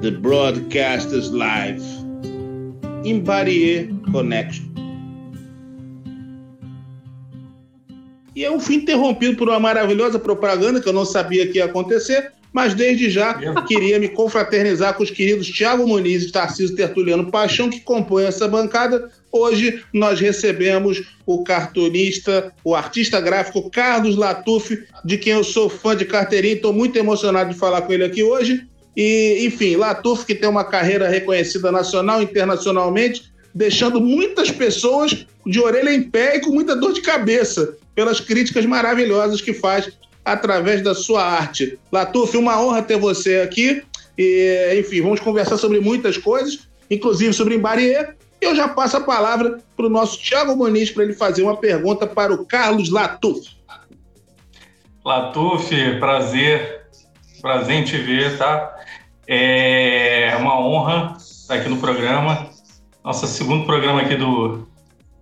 the broadcasters live in Barrier Connection. E eu fui interrompido por uma maravilhosa propaganda que eu não sabia que ia acontecer, mas desde já queria me confraternizar com os queridos Tiago Muniz e Tarcísio Tertuliano Paixão, que compõem essa bancada. Hoje nós recebemos o cartunista, o artista gráfico Carlos Latuf, de quem eu sou fã de carteirinha, estou muito emocionado de falar com ele aqui hoje. E, enfim, Latuf, que tem uma carreira reconhecida nacional e internacionalmente, deixando muitas pessoas de orelha em pé e com muita dor de cabeça pelas críticas maravilhosas que faz através da sua arte. Latuf, uma honra ter você aqui. E, enfim, vamos conversar sobre muitas coisas, inclusive sobre Embarier. E eu já passo a palavra para o nosso Tiago Muniz para ele fazer uma pergunta para o Carlos Latuf. Latuf, prazer, prazer em te ver, tá? É uma honra estar aqui no programa, nosso segundo programa aqui do,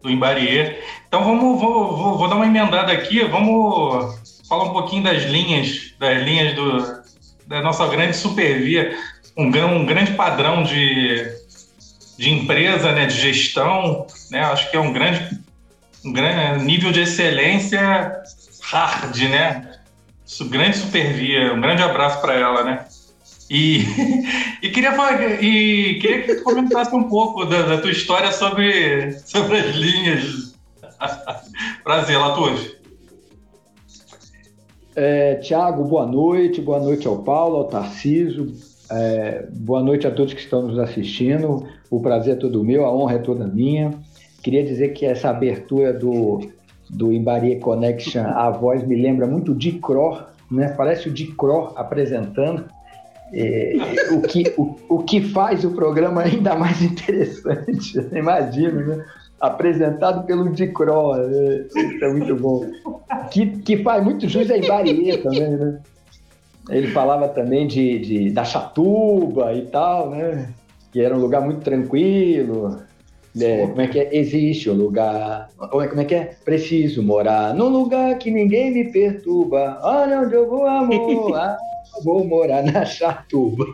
do Embarier. Então vamos, vou, vou, vou dar uma emendada aqui, vamos falar um pouquinho das linhas, das linhas do, da nossa grande supervia, um, um grande padrão de, de empresa, né, de gestão, né, acho que é um grande, um grande nível de excelência hard, né, grande supervia, um grande abraço para ela, né. E, e, queria, e queria que tu comentasse um pouco da, da tua história sobre, sobre as linhas. Prazer, Latuf. É, Tiago, boa noite. Boa noite ao Paulo, ao Tarciso. É, boa noite a todos que estão nos assistindo. O prazer é todo meu, a honra é toda minha. Queria dizer que essa abertura do, do Imbarie Connection, a voz me lembra muito de Cro, né? Parece o de Cro apresentando. É, o, que, o, o que faz o programa ainda mais interessante, imagino, né? apresentado pelo Dicro, né? isso é muito bom, que, que faz muito jus a Ibarie também, né? Ele falava também de, de, da Chatuba e tal, né? Que era um lugar muito tranquilo. É, como é que é? Existe o um lugar. Como é, como é que é? Preciso morar num lugar que ninguém me perturba. Olha onde eu vou, amor. Ah, vou morar na Chatuba.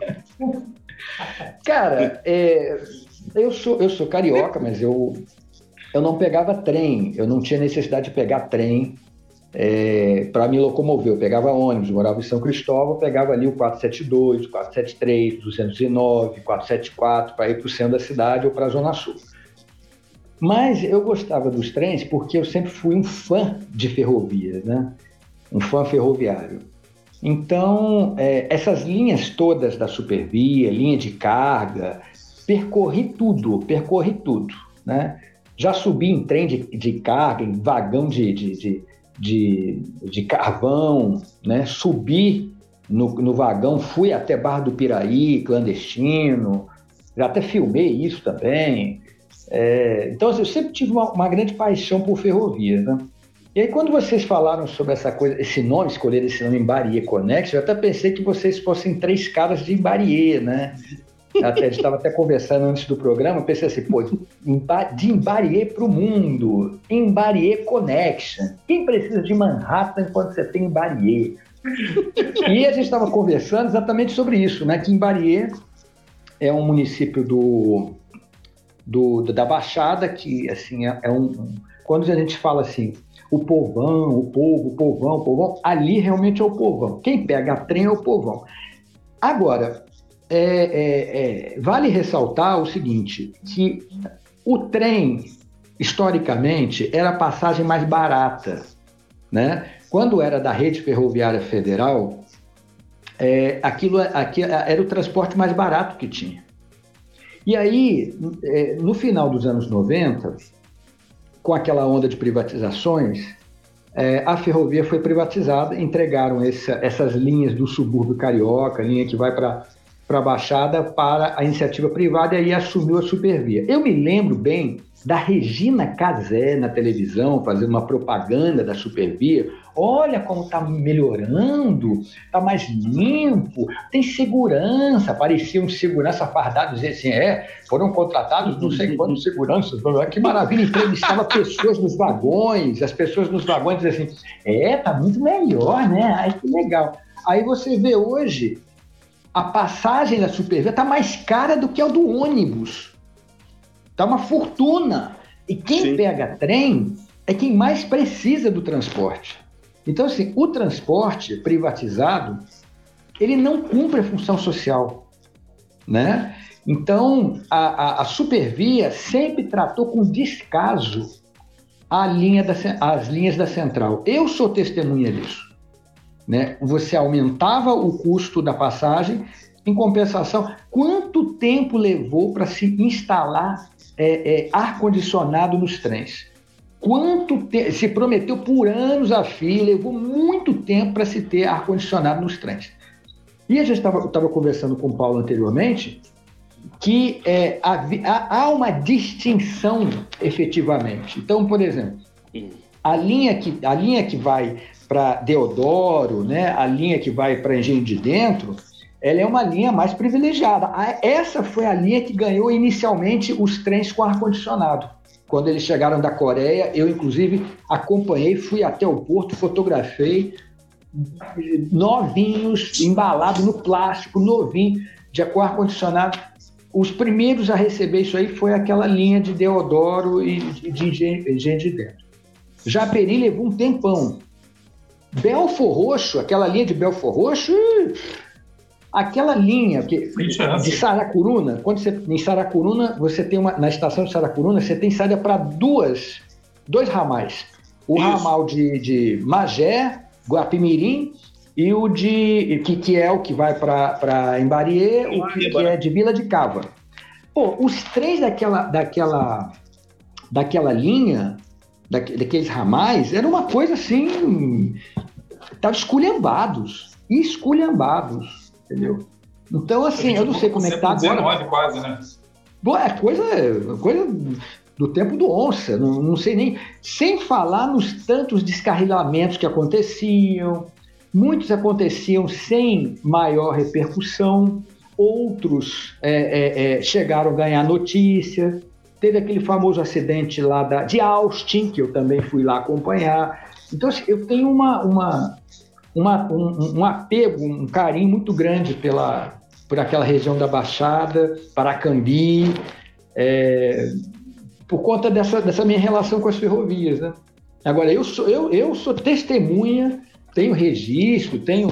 Cara, é, eu, sou, eu sou carioca, mas eu, eu não pegava trem, eu não tinha necessidade de pegar trem é, para me locomover. Eu pegava ônibus, morava em São Cristóvão, pegava ali o 472, 473, 209, 474 para ir para o centro da cidade ou para a Zona Sul. Mas eu gostava dos trens porque eu sempre fui um fã de ferrovias, né? um fã ferroviário. Então, é, essas linhas todas da Supervia, linha de carga, percorri tudo, percorri tudo. Né? Já subi em trem de, de carga, em vagão de, de, de, de, carvão, né? subi no, no vagão, fui até Barra do Piraí, clandestino, já até filmei isso também. É, então, assim, eu sempre tive uma, uma grande paixão por ferrovias, né? E aí, quando vocês falaram sobre essa coisa, esse nome, escolher esse nome Embarie Connection, eu até pensei que vocês fossem três caras de Embarie, né? Até, a gente estava até conversando antes do programa, pensei assim, pô, de Embarie para o mundo, Embarie Connection. Quem precisa de Manhattan quando você tem Embarie? E a gente estava conversando exatamente sobre isso, né? Que Embarie é um município do, do, da Baixada, que assim é, é um. Quando a gente fala assim, o povão, o povo, o povão, o povão, ali realmente é o povão. Quem pega trem é o povão. Agora, é, é, é, vale ressaltar o seguinte, que o trem, historicamente, era a passagem mais barata. Né? Quando era da rede ferroviária federal, é, aquilo, aquilo era o transporte mais barato que tinha. E aí, é, no final dos anos 90, com aquela onda de privatizações, é, a ferrovia foi privatizada, entregaram essa, essas linhas do subúrbio carioca, linha que vai para a Baixada, para a iniciativa privada e aí assumiu a Supervia. Eu me lembro bem da Regina Casé na televisão, fazendo uma propaganda da Supervia, Olha como está melhorando, está mais limpo, tem segurança. Parecia um segurança fardado dizer assim: é, foram contratados não sei quantos seguranças, que maravilha, entrevistava pessoas nos vagões, as pessoas nos vagões diziam assim: é, tá muito melhor, né? Ai, que legal. Aí você vê hoje a passagem da supervia está mais cara do que a do ônibus. Está uma fortuna. E quem Sim. pega trem é quem mais precisa do transporte. Então, assim, o transporte privatizado, ele não cumpre a função social, né? Então, a, a, a Supervia sempre tratou com descaso a linha da, as linhas da central. Eu sou testemunha disso. Né? Você aumentava o custo da passagem, em compensação, quanto tempo levou para se instalar é, é, ar-condicionado nos trens? Quanto te... se prometeu por anos a fio, levou muito tempo para se ter ar-condicionado nos trens. E a gente estava conversando com o Paulo anteriormente que é, há, há uma distinção efetivamente. Então, por exemplo, a linha que, a linha que vai para Deodoro, né, a linha que vai para Engenho de Dentro, ela é uma linha mais privilegiada. Essa foi a linha que ganhou inicialmente os trens com ar-condicionado. Quando eles chegaram da Coreia, eu inclusive acompanhei, fui até o porto, fotografei novinhos, embalados no plástico, novinho, de ar-condicionado. Os primeiros a receber isso aí foi aquela linha de Deodoro e de Engenho de Dentro. Japeri levou um tempão. Belfor Roxo, aquela linha de Belfor Roxo, aquela linha que, de Saracuruna, quando você em Saracuruna, você tem uma na estação de Saracuruna, você tem saída para duas, dois ramais. O Isso. ramal de, de Magé, Guapimirim e o de que, que é o que vai para Embarie, o que, que, é de Vila de Cava. Pô, os três daquela daquela daquela linha, daqueles ramais, era uma coisa assim, estavam esculhambados, esculhambados, entendeu? Então, assim, eu não sei como é que tá agora. 19 quase, né? Bom, é coisa, coisa do tempo do onça, não, não sei nem. Sem falar nos tantos descarrilamentos que aconteciam, Muitos aconteciam sem maior repercussão, outros é, é, é, chegaram a ganhar notícia. Teve aquele famoso acidente lá da, de Austin, que eu também fui lá acompanhar. Então, assim, eu tenho uma, uma, uma um, um, apego, um carinho muito grande pela, por aquela região da Baixada, Paracambi, é, por conta dessa, dessa minha relação com as ferrovias. Né? Agora, eu sou, eu, eu sou testemunha tenho registro, tenho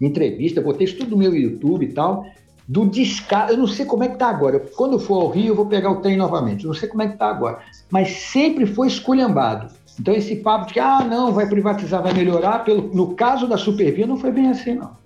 entrevista, botei isso tudo no meu YouTube e tal, do descaso. Eu não sei como é que tá agora. Quando for ao Rio, eu vou pegar o trem novamente. Eu não sei como é que tá agora. Mas sempre foi esculhambado. Então, esse papo de que, ah, não, vai privatizar, vai melhorar, pelo, no caso da Supervia, não foi bem assim, não.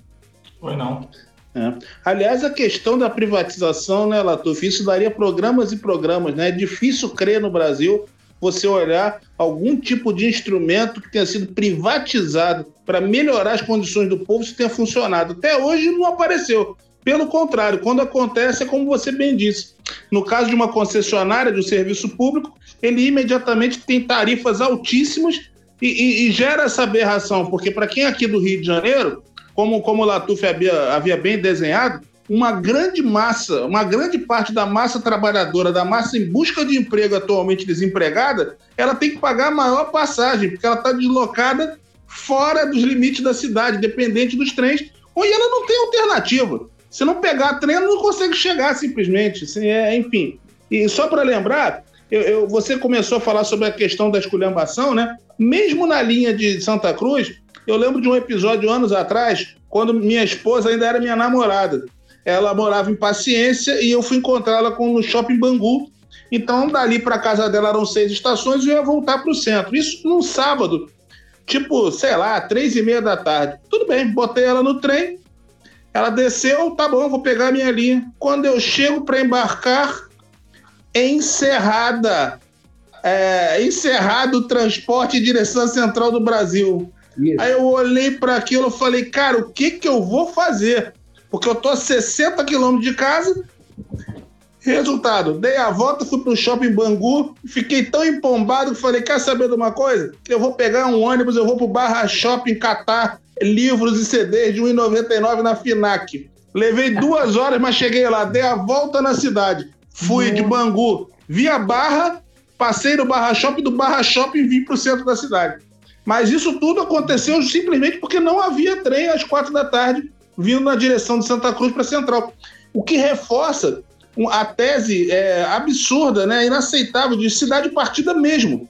Foi não. É. Aliás, a questão da privatização, né, Latuf, isso daria programas e programas, né? É difícil crer no Brasil você olhar algum tipo de instrumento que tenha sido privatizado para melhorar as condições do povo, se tenha funcionado. Até hoje não apareceu. Pelo contrário, quando acontece, é como você bem disse. No caso de uma concessionária de um serviço público, ele imediatamente tem tarifas altíssimas e, e, e gera essa aberração, porque para quem é aqui do Rio de Janeiro, como, como o Latuf havia, havia bem desenhado, uma grande massa, uma grande parte da massa trabalhadora, da massa em busca de emprego atualmente desempregada, ela tem que pagar a maior passagem, porque ela está deslocada fora dos limites da cidade, dependente dos trens, ou ela não tem alternativa. Se não pegar ela não consegue chegar simplesmente. Assim, é, enfim. E só para lembrar, eu, eu, você começou a falar sobre a questão da esculhambação, né? Mesmo na linha de Santa Cruz, eu lembro de um episódio anos atrás, quando minha esposa ainda era minha namorada ela morava em Paciência e eu fui encontrá-la no shopping Bangu. Então, dali para casa dela eram seis estações e eu ia voltar para o centro. Isso num sábado, tipo, sei lá, três e meia da tarde. Tudo bem, botei ela no trem, ela desceu, tá bom, vou pegar a minha linha. Quando eu chego para embarcar, encerrada. É, encerrado o transporte em direção Central do Brasil. Isso. Aí eu olhei para aquilo e falei, cara, o que, que eu vou fazer? porque eu tô a 60 quilômetros de casa. Resultado, dei a volta, fui pro shopping Bangu, fiquei tão empombado que falei: quer saber de uma coisa? Eu vou pegar um ônibus, eu vou pro Barra Shopping catar livros e CDs de 1,99 na FINAC. Levei duas horas, mas cheguei lá, dei a volta na cidade. Fui de Bangu via Barra, passei no Barra Shopping, do Barra Shopping vim pro centro da cidade. Mas isso tudo aconteceu simplesmente porque não havia trem às quatro da tarde vindo na direção de Santa Cruz para Central. O que reforça a tese é, absurda, né, inaceitável de cidade partida mesmo.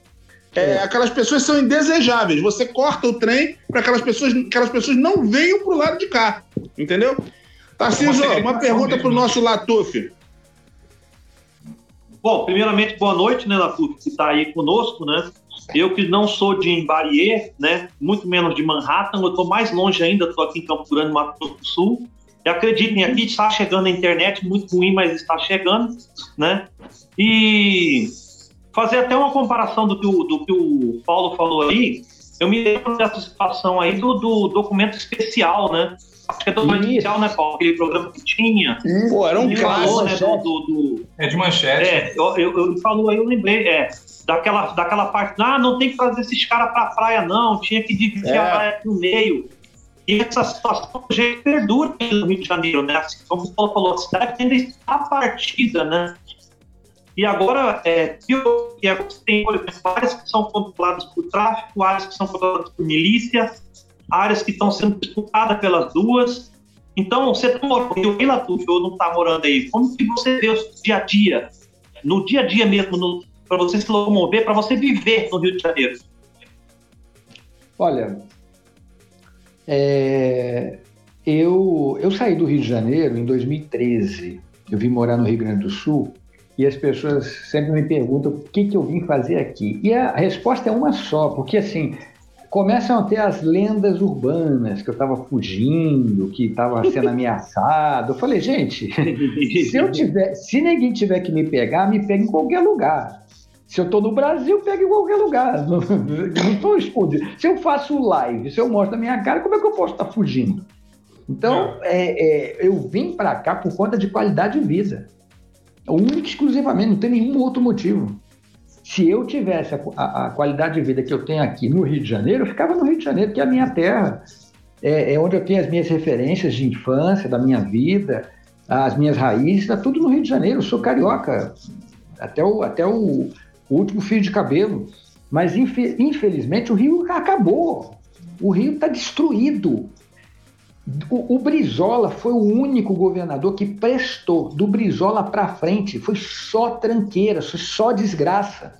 É, é. Aquelas pessoas são indesejáveis. Você corta o trem para aquelas pessoas, aquelas pessoas não venham para o lado de cá. Entendeu? Tarcísio, uma, uma pergunta para o nosso Latuf. Bom, primeiramente, boa noite, né, Latuf, que está aí conosco, né? Eu que não sou de Imbarier, né, muito menos de Manhattan, eu estou mais longe ainda, estou aqui em Campo Grande, Mato Grosso do Sul. E acreditem, aqui está chegando a internet, muito ruim, mas está chegando, né? E fazer até uma comparação do que o, do que o Paulo falou aí, eu me lembro dessa situação aí do, do documento especial, né? Acho que é documento Isso. especial, né, Paulo? Aquele programa que tinha. Pô, era um clássico. Né, do, do, do, É de manchete. É, eu, eu, eu falou aí, eu lembrei, é, daquela, daquela parte, ah, não tem que trazer esses caras pra praia, não, tinha que dividir é. a praia no meio. E essa situação já perdura no Rio de Janeiro, né? Assim, como o Paulo falou, a cidade ainda está partida, né? E agora, é, é, você tem áreas que são controladas por tráfico, áreas que são controladas por milícia, áreas que estão sendo disputadas pelas duas. Então, você está morando em Rio Latuf ou não está morando aí? Como que você vê o dia a dia, no dia a dia mesmo, para você se locomover, para você viver no Rio de Janeiro? Olha, é, eu, eu saí do Rio de Janeiro em 2013. Eu vim morar no Rio Grande do Sul e as pessoas sempre me perguntam o que, que eu vim fazer aqui. E a resposta é uma só, porque assim, começam a ter as lendas urbanas, que eu estava fugindo, que estava sendo ameaçado. Eu falei, gente, se eu tiver, se ninguém tiver que me pegar, me pega em qualquer lugar. Se eu estou no Brasil, pega em qualquer lugar. Não estou escondido. Se eu faço live, se eu mostro a minha cara, como é que eu posso estar fugindo? Então, é, é, eu vim para cá por conta de qualidade de vida. Único exclusivamente, não tem nenhum outro motivo. Se eu tivesse a, a, a, qualidade de vida que eu tenho aqui no Rio de Janeiro, eu ficava no Rio de Janeiro, que é a minha terra. É, é onde eu tenho as minhas referências de infância, da minha vida, as minhas raízes, está tudo no Rio de Janeiro. Eu sou carioca, até o, até o, o último fio de cabelo. Mas infelizmente o Rio acabou. O Rio está destruído. O, o, Brizola foi o único governador que prestou do Brizola para frente. Foi só tranqueira, foi só desgraça.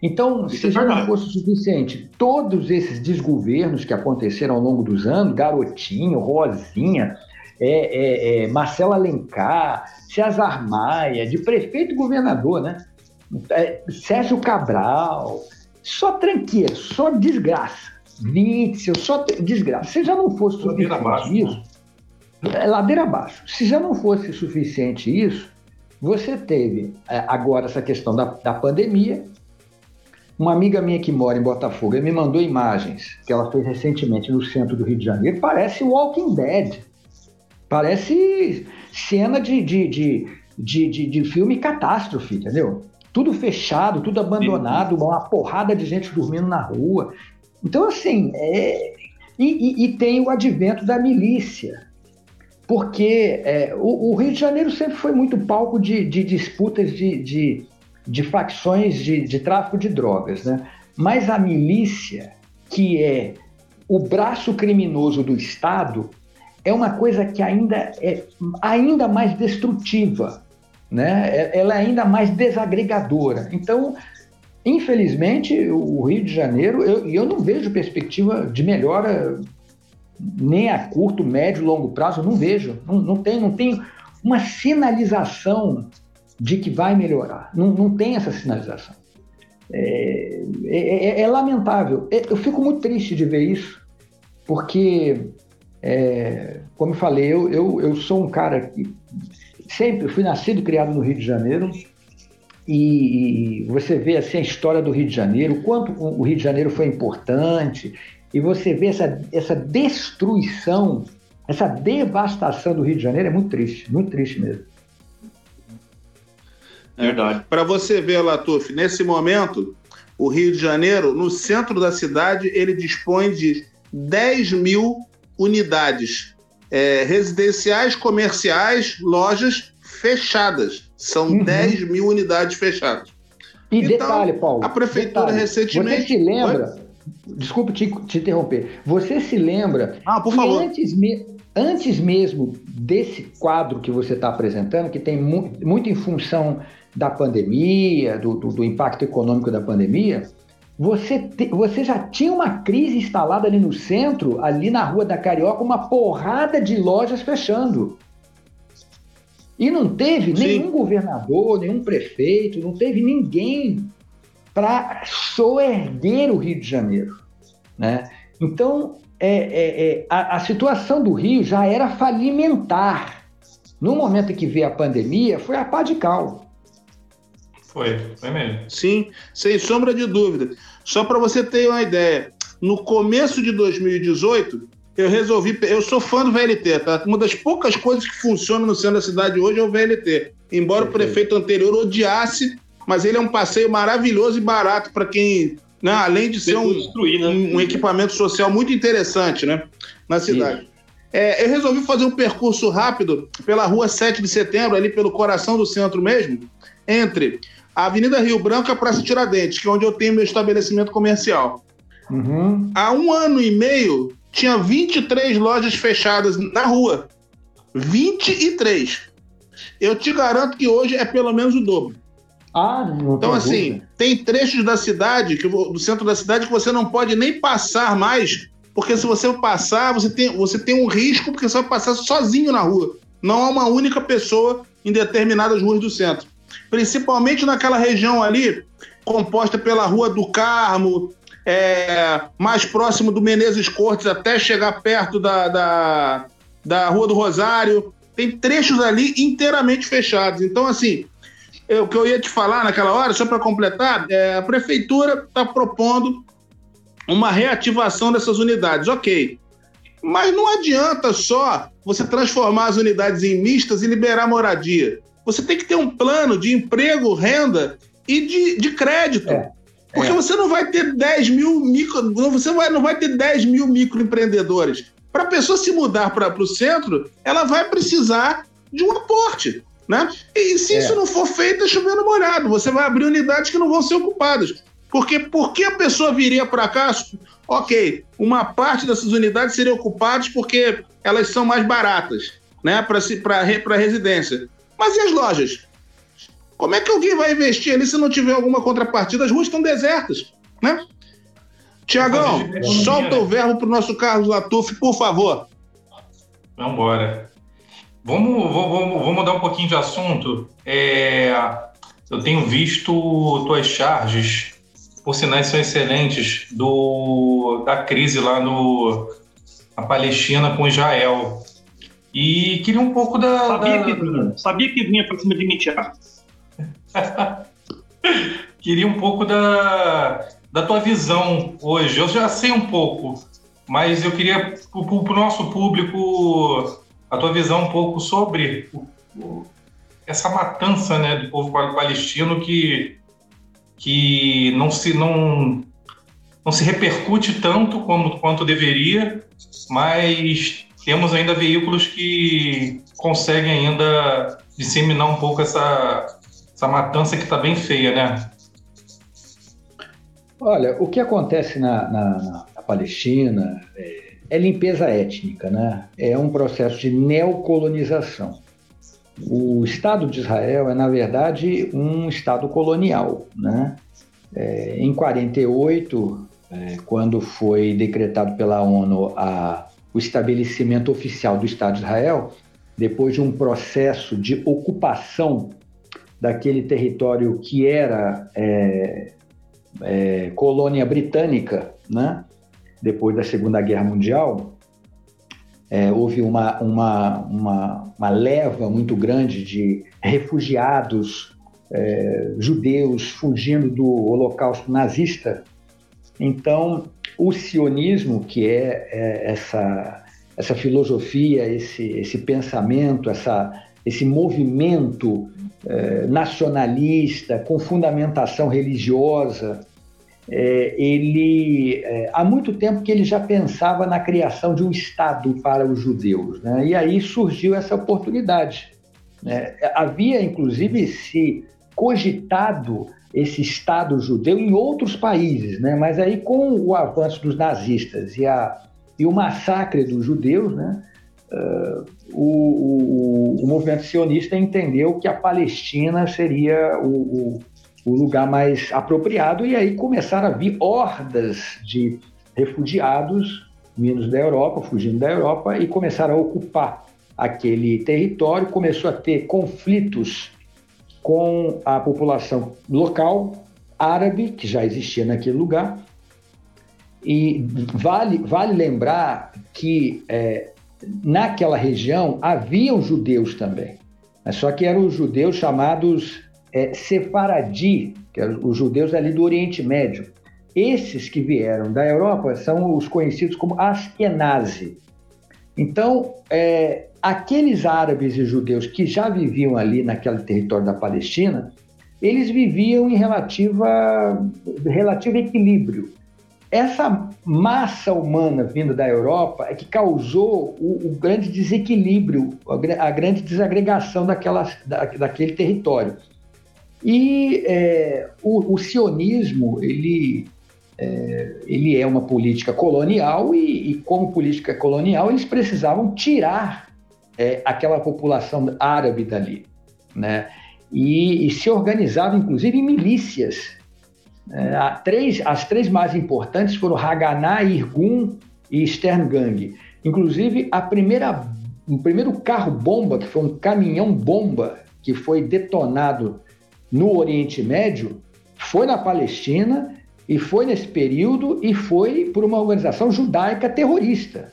Então, Isso se é já não fosse o suficiente, todos esses desgovernos que aconteceram ao longo dos anos, Garotinho, Rosinha, é, é, é, Marcelo Alencar, César Maia, de prefeito e governador, né? É, Sérgio Cabral, só tranqueira, só desgraça. Witzel, só desgraça. Se já não fosse suficiente abaixo, isso, né? é, ladeira abaixo. Se já não fosse suficiente isso, você teve é, agora essa questão da, da pandemia. Uma amiga minha que mora em Botafogo me mandou imagens que ela fez recentemente no centro do Rio de Janeiro. Parece Walking Dead. Parece cena de, de, de, de, de, de filme catástrofe, entendeu? tudo fechado, tudo abandonado, uma porrada de gente dormindo na rua. Então, assim, é... e, e, e, tem o advento da milícia, porque é, o, o, Rio de Janeiro sempre foi muito palco de, de disputas de, de, de facções de, tráfico de drogas, né? Mas a milícia, que é o braço criminoso do Estado, é uma coisa que ainda é ainda mais destrutiva né? É, ela é ainda mais desagregadora. Então, infelizmente, o Rio de Janeiro, eu, eu não vejo perspectiva de melhora nem a curto, médio, longo prazo, não vejo. Não, não, tem, não tem uma sinalização de que vai melhorar. Não, não tem essa sinalização. É, é, é, é lamentável. É, eu fico muito triste de ver isso, porque, é, como eu falei, eu, eu, eu sou um cara que sempre fui nascido e criado no Rio de Janeiro e, você vê assim a história do Rio de Janeiro, quanto o Rio de Janeiro foi importante e você vê essa, essa destruição, essa devastação do Rio de Janeiro é muito triste, muito triste mesmo. É verdade. Para você ver, Latuf, nesse momento, o Rio de Janeiro, no centro da cidade, ele dispõe de 10 mil unidades é, residenciais, comerciais, lojas fechadas. São uhum. 10 mil unidades fechadas. E então, detalhe, Paulo. A prefeitura detalhe, recentemente. Você se lembra? Desculpe te, te, interromper. Você se lembra? Ah, por favor. Antes, antes mesmo desse quadro que você está apresentando, que tem mu muito em função da pandemia, do, do, do impacto econômico da pandemia, você, te, você já tinha uma crise instalada ali no centro, ali na Rua da Carioca, uma porrada de lojas fechando. E não teve Sim. nenhum governador, nenhum prefeito, não teve ninguém para soerguer o Rio de Janeiro. Né? Então, é, é, é, a, a, situação do Rio já era falimentar. No momento em que veio a pandemia, foi a pá de cal. Foi, foi mesmo. Sim, sem sombra de dúvida. Só para você ter uma ideia, no começo de 2018, eu resolvi. Eu sou fã do VLT, tá? Uma das poucas coisas que funcionam no centro da cidade hoje é o VLT. Embora o prefeito anterior odiasse, mas ele é um passeio maravilhoso e barato para quem. Né, além de ser um, né? um, equipamento social muito interessante né, na cidade. É, eu resolvi fazer um percurso rápido pela rua 7 de setembro, ali pelo coração do centro mesmo, entre a Avenida Rio Branco e a Praça Tiradentes, que é onde eu tenho meu estabelecimento comercial. Uhum. Há um ano e meio, tinha 23 lojas fechadas na rua. 23. Eu te garanto que hoje é pelo menos o dobro. Ah, não então, assim, dúvida. tem trechos da cidade, que, do centro da cidade, que você não pode nem passar mais, porque se você passar, você tem, você tem um risco, porque você vai passar sozinho na rua. Não há uma única pessoa em determinadas ruas do centro principalmente naquela região ali, composta pela Rua do Carmo, é, mais próximo do Menezes Cortes, até chegar perto da, da, da Rua do Rosário. Tem trechos ali inteiramente fechados. Então, assim, eu, o que eu ia te falar naquela hora, só para completar, é, a prefeitura está propondo uma reativação dessas unidades. Ok. Mas não adianta só você transformar as unidades em mistas e liberar moradia você tem que ter um plano de emprego, renda e de, de crédito. É. Porque é. você não vai ter 10 mil micro. Você vai, não vai ter 10 mil microempreendedores. Para a pessoa se mudar para o centro, ela vai precisar de um aporte. Né? E se é. isso não for feito, é chovendo molhado. Você vai abrir unidades que não vão ser ocupadas. Porque por que a pessoa viria para cá? Ok, uma parte dessas unidades seriam ocupadas porque elas são mais baratas né, para residência. Mas e as lojas? Como é que alguém vai investir ali se não tiver alguma contrapartida? As ruas estão desertas, né? Tiagão, solta o verbo para o nosso Carlos Latuf, por favor. Vamos embora. Vamos, vamos, vamos mudar um pouquinho de assunto. É, eu tenho visto tuas charges, por sinais são excelentes, do, da crise lá no, na Palestina com Israel. E queria um pouco da. Sabia, da... Que, vinha, sabia que vinha para cima de mim, Thiago. queria um pouco da, da tua visão hoje. Eu já sei um pouco, mas eu queria, para o nosso público, a tua visão um pouco sobre essa matança né, do povo palestino que, que não, se, não, não se repercute tanto como, quanto deveria, mas temos ainda veículos que conseguem ainda disseminar um pouco essa, essa matança que está bem feia, né? Olha, o que acontece na, na, na Palestina é, é, limpeza étnica, né? É um processo de neocolonização. O Estado de Israel é, na verdade, um Estado colonial, né? É, em 48, é, quando foi decretado pela ONU a o estabelecimento oficial do Estado de Israel, depois de um processo de ocupação daquele território que era é, é, colônia britânica, né? depois da Segunda Guerra Mundial, é, houve uma, uma, uma, uma, leva muito grande de refugiados é, judeus fugindo do holocausto nazista. Então, o sionismo, que é, é essa, essa filosofia, esse, esse pensamento, essa, esse movimento é, nacionalista com fundamentação religiosa, é, ele é, há muito tempo que ele já pensava na criação de um Estado para os judeus, né? e aí surgiu essa oportunidade. Né? Havia, inclusive, se cogitado esse Estado judeu em outros países, né? mas aí com o avanço dos nazistas e, a, e o massacre dos judeus, né? Uh, o, o, o, movimento sionista entendeu que a Palestina seria o, o, lugar mais apropriado, e aí começaram a vir hordas de refugiados vindos da Europa, fugindo da Europa, e começaram a ocupar aquele território, começou a ter conflitos com a população local árabe, que já existia naquele lugar, e vale, vale lembrar que é, naquela região haviam judeus também, só que eram os judeus chamados é, Sefaradi, que eram os judeus ali do Oriente Médio. Esses que vieram da Europa são os conhecidos como Ashkenazi. Então, é, aqueles árabes e judeus que já viviam ali naquele território da Palestina, eles viviam em relativa, relativo equilíbrio essa massa humana vinda da Europa é que causou o, o grande desequilíbrio, a, grande desagregação da, daquele território. E é, o, o, sionismo, ele é, ele é uma política colonial e, e, como política colonial, eles precisavam tirar é, aquela população árabe dali, né? E, e se organizavam, inclusive, em milícias é, três, as três mais importantes foram Haganah, Irgun e Sterngang. Inclusive, a primeira, o primeiro carro-bomba, que foi um caminhão-bomba que foi detonado no Oriente Médio, foi na Palestina e foi nesse período e foi por uma organização judaica terrorista,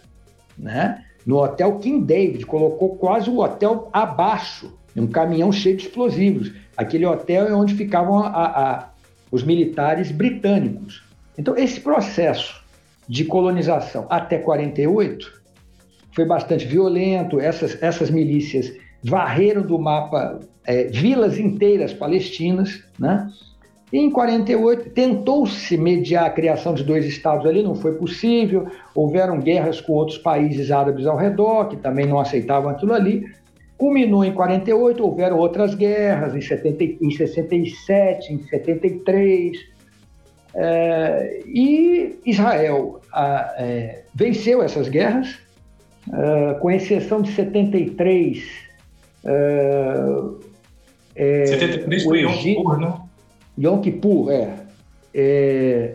né? No hotel King David, colocou quase o hotel abaixo, um caminhão cheio de explosivos. Aquele hotel é onde ficavam a, a, os militares britânicos. Então, esse processo de colonização até 48 foi bastante violento. Essas, essas milícias varreram do mapa é, vilas inteiras palestinas, né? E em 48 tentou-se mediar a criação de dois estados ali, não foi possível. Houveram guerras com outros países árabes ao redor que também não aceitavam aquilo ali. Culminou em 48, houveram outras guerras, em, 70, em 67, em 73, é, e Israel a, é, venceu essas guerras, é, com exceção de 73. É, 73 foi Yom Kippur, né? Yom Kippur, é. é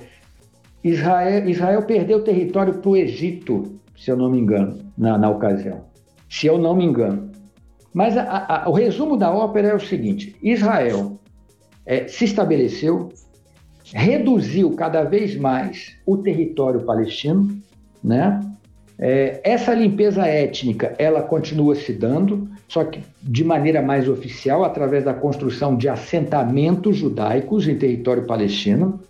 Israel, Israel perdeu território para o Egito, se eu não me engano, na, na ocasião. Se eu não me engano. Mas a, a, o resumo da ópera é o seguinte: Israel é, se estabeleceu, reduziu cada vez mais o território palestino, né? É, essa limpeza étnica ela continua se dando, só que de maneira mais oficial, através da construção de assentamentos judaicos em território palestino,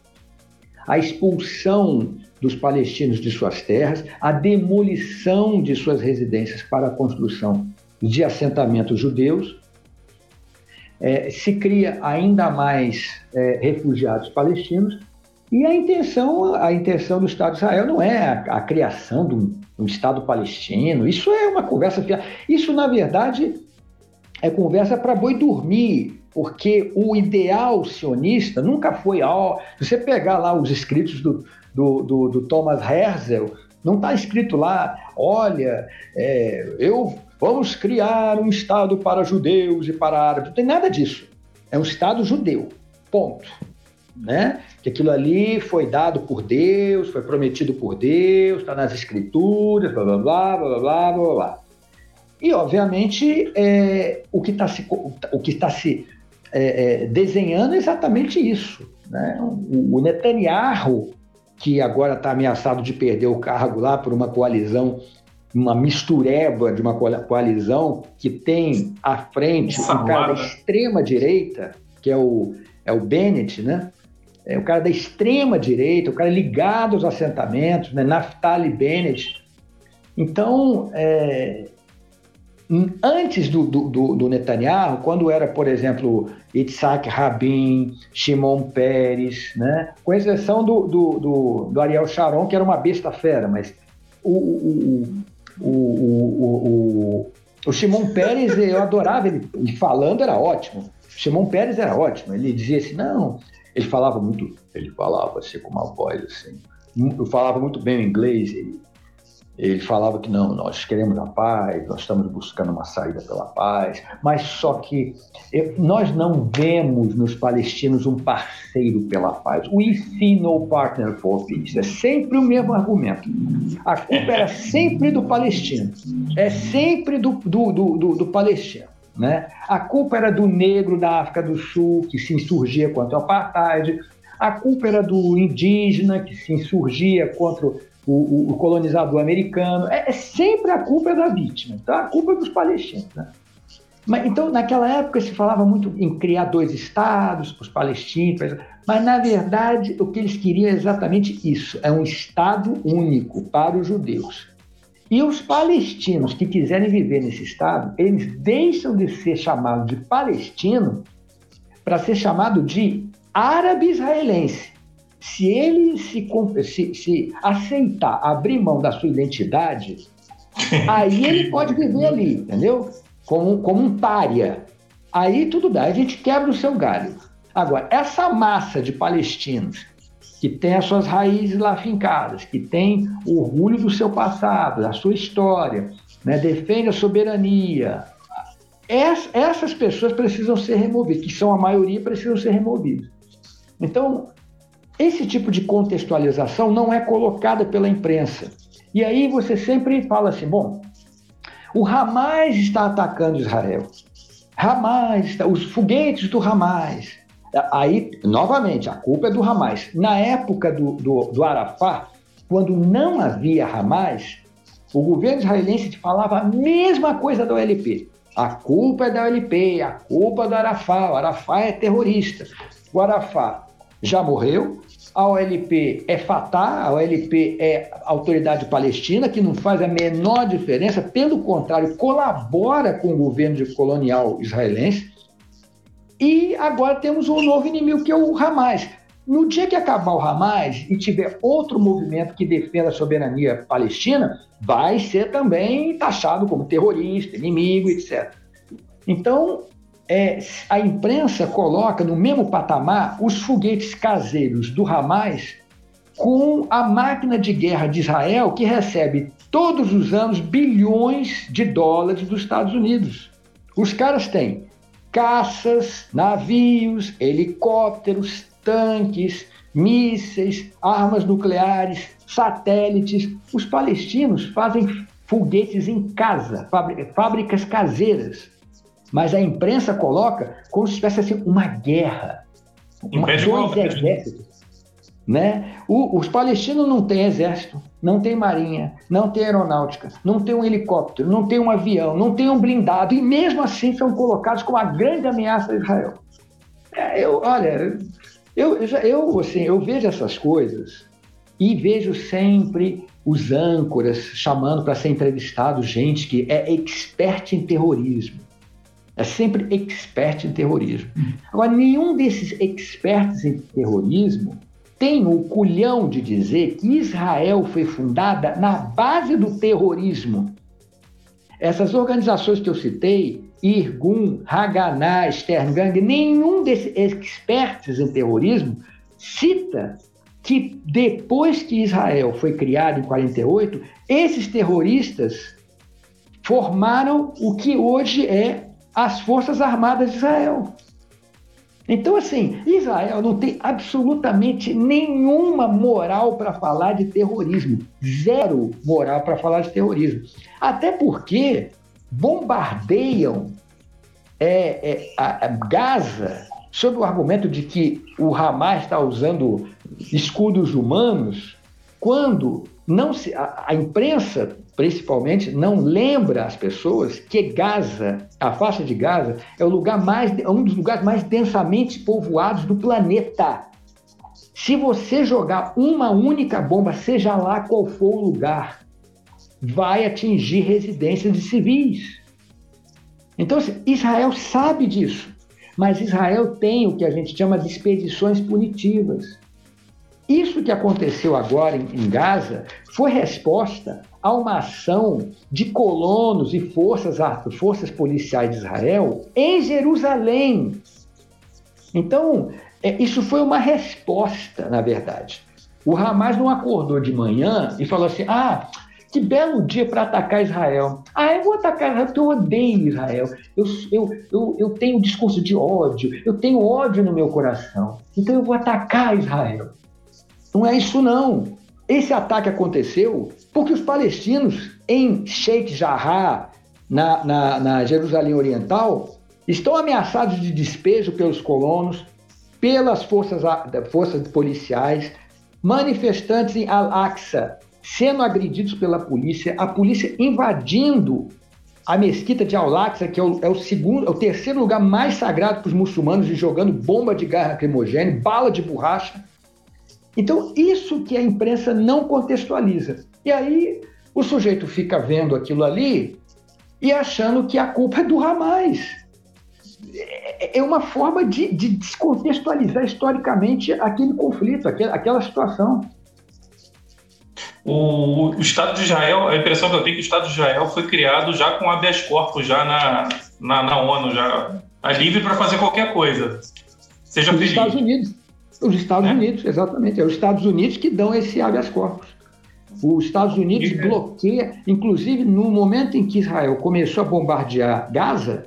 a expulsão dos palestinos de suas terras, a demolição de suas residências para a construção de assentamentos judeus, é, se cria ainda mais é, refugiados palestinos e a intenção, a intenção do Estado de Israel não é a, a criação de um, um, Estado palestino. Isso é uma conversa fiada. Isso, na verdade, é conversa para boi dormir, porque o ideal sionista nunca foi. Ó, se você pegar lá os escritos do, do, do, do Thomas Herzl, não está escrito lá, olha, é, eu Vamos criar um Estado para judeus e para árabes. Não tem nada disso. É um Estado judeu. Ponto. Né? Que aquilo ali foi dado por Deus, foi prometido por Deus, está nas escrituras, blá blá blá blá blá blá blá. E obviamente é, o que está se, o que está se é, é, desenhando é exatamente isso. Né? O, o Netanyahu, que agora está ameaçado de perder o cargo lá por uma coalizão uma mistureba de uma coalizão que tem à frente o um cara da extrema direita, que é o, é o Bennett, né? É o cara da extrema direita, o cara ligado aos assentamentos, né? Naftali Bennett. Então, é, antes do, do, do, Netanyahu, quando era, por exemplo, Itzhak Rabin, Shimon Peres, né? com exceção do, do, do, do Ariel Sharon, que era uma besta fera, mas o, o, o, o, o, o Shimon Pérez, eu adorava ele, ele falando, era ótimo. O Shimon Pérez era ótimo. Ele dizia assim, não, ele falava muito, ele falava assim com uma voz assim, eu falava muito bem o inglês, ele, ele falava que não, nós queremos a paz, nós estamos buscando uma saída pela paz, mas só que nós não vemos nos palestinos um parceiro pela paz. We see no partner for peace. É sempre o mesmo argumento. A culpa era sempre do palestino, é sempre do, do, do, do palestino. Né? A culpa era do negro da África do Sul, que se insurgia contra o apartheid, a culpa era do indígena, que se insurgia contra o, o, o colonizador americano. É, é, sempre a culpa da vítima, tá? a culpa é dos palestinos. Né? Mas, então, naquela época se falava muito em criar dois estados os palestinos, mas na verdade o que eles queriam é exatamente isso: é um estado único para os judeus. E os palestinos que quiserem viver nesse estado, eles deixam de ser chamados de palestino para ser chamado de árabe israelense se ele se, se, se aceitar abrir mão da sua identidade, aí ele pode viver ali, entendeu? Como, como um pária. Aí tudo bem, a gente quebra o seu galho. Agora, essa massa de palestinos que tem as suas raízes lá fincadas, que tem orgulho do seu passado, da sua história, né, defende a soberania, essas pessoas precisam ser removidas, que são a maioria, precisam ser removidas. Então, esse tipo de contextualização não é colocada pela imprensa. E aí você sempre fala assim: bom, o Hamas está atacando Israel. Hamas, os foguetes do Hamas. Aí, novamente, a culpa é do Hamas. Na época do, do, do Arafat, quando não havia Hamas, o governo israelense falava a mesma coisa da OLP. A culpa é da OLP, a culpa é do Arafat, o Arafat é terrorista. O Arafat já morreu, a OLP é Fatah, a OLP é Autoridade Palestina, que não faz a menor diferença, pelo contrário, colabora com o governo colonial israelense. E agora temos um novo inimigo, que é o Hamas. No dia que acabar o Hamas e tiver outro movimento que defenda a soberania palestina, vai ser também taxado como terrorista, inimigo, etc. Então, é, a imprensa coloca no mesmo patamar os foguetes caseiros do Hamas com a máquina de guerra de Israel, que recebe todos os anos bilhões de dólares dos Estados Unidos. Os caras têm caças, navios, helicópteros, tanques, mísseis, armas nucleares, satélites. Os palestinos fazem foguetes em casa, fábricas caseiras mas a imprensa coloca como se tivesse assim, uma guerra. Uma, dois exércitos. Né? O, os palestinos não têm exército, não têm marinha, não têm aeronáutica, não têm um helicóptero, não têm um avião, não têm um blindado, e mesmo assim são colocados como a grande ameaça a Israel. É, eu, olha, eu, eu, assim, eu vejo essas coisas e vejo sempre os âncoras chamando para ser entrevistado gente que é expert em terrorismo é sempre expert em terrorismo. Agora, nenhum desses experts em terrorismo tem o culhão de dizer que Israel foi fundada na base do terrorismo. Essas organizações que eu citei, Irgun, Haganah, Sterngang, nenhum desses experts em terrorismo cita que depois que Israel foi criado em 48, esses terroristas formaram o que hoje é as Forças Armadas de Israel. Então, assim, Israel não tem absolutamente nenhuma moral para falar de terrorismo. Zero moral para falar de terrorismo. Até porque bombardeiam é, é, a, Gaza sob o argumento de que o Hamas está usando escudos humanos, quando não se, a, a imprensa principalmente, não lembra as pessoas que Gaza, a faixa de Gaza, é o lugar mais, é um dos lugares mais densamente povoados do planeta. Se você jogar uma única bomba, seja lá qual for o lugar, vai atingir residências de civis. Então, assim, Israel sabe disso, mas Israel tem o que a gente chama de expedições punitivas. Isso que aconteceu agora em, em Gaza foi resposta a uma ação de colonos e forças, forças policiais de Israel em Jerusalém. Então, é, isso foi uma resposta, na verdade. O Hamas não acordou de manhã e falou assim: ah, Que belo dia para atacar Israel. Ah, eu vou atacar Israel porque eu odeio Israel. Eu, eu, eu, eu tenho discurso de ódio, eu tenho ódio no meu coração. Então eu vou atacar Israel. Não é isso, não. Esse ataque aconteceu porque os palestinos em Sheikh Jarrah, na, na, na Jerusalém Oriental, estão ameaçados de despejo pelos colonos, pelas forças, forças policiais, manifestantes em Al-Aqsa sendo agredidos pela polícia, a polícia invadindo a mesquita de Al-Aqsa, que é o, é o, segundo, é o terceiro lugar mais sagrado para os muçulmanos, e jogando bomba de gás lacrimogêneo, bala de borracha. Então, isso que a imprensa não contextualiza. E aí o sujeito fica vendo aquilo ali e achando que a culpa é do Hamas. É, é uma forma de, de descontextualizar historicamente aquele conflito, aquela, aquela situação. O, o, Estado de Israel, a impressão que eu tenho é que o Estado de Israel foi criado já com habeas corpus, já na, na, na ONU, já é livre para fazer qualquer coisa. Seja Os feliz. Estados Unidos. Os Estados é? Unidos, exatamente. É os Estados Unidos que dão esse habeas corpus. Os Estados Unidos e, bloqueia, inclusive no momento em que Israel começou a bombardear Gaza,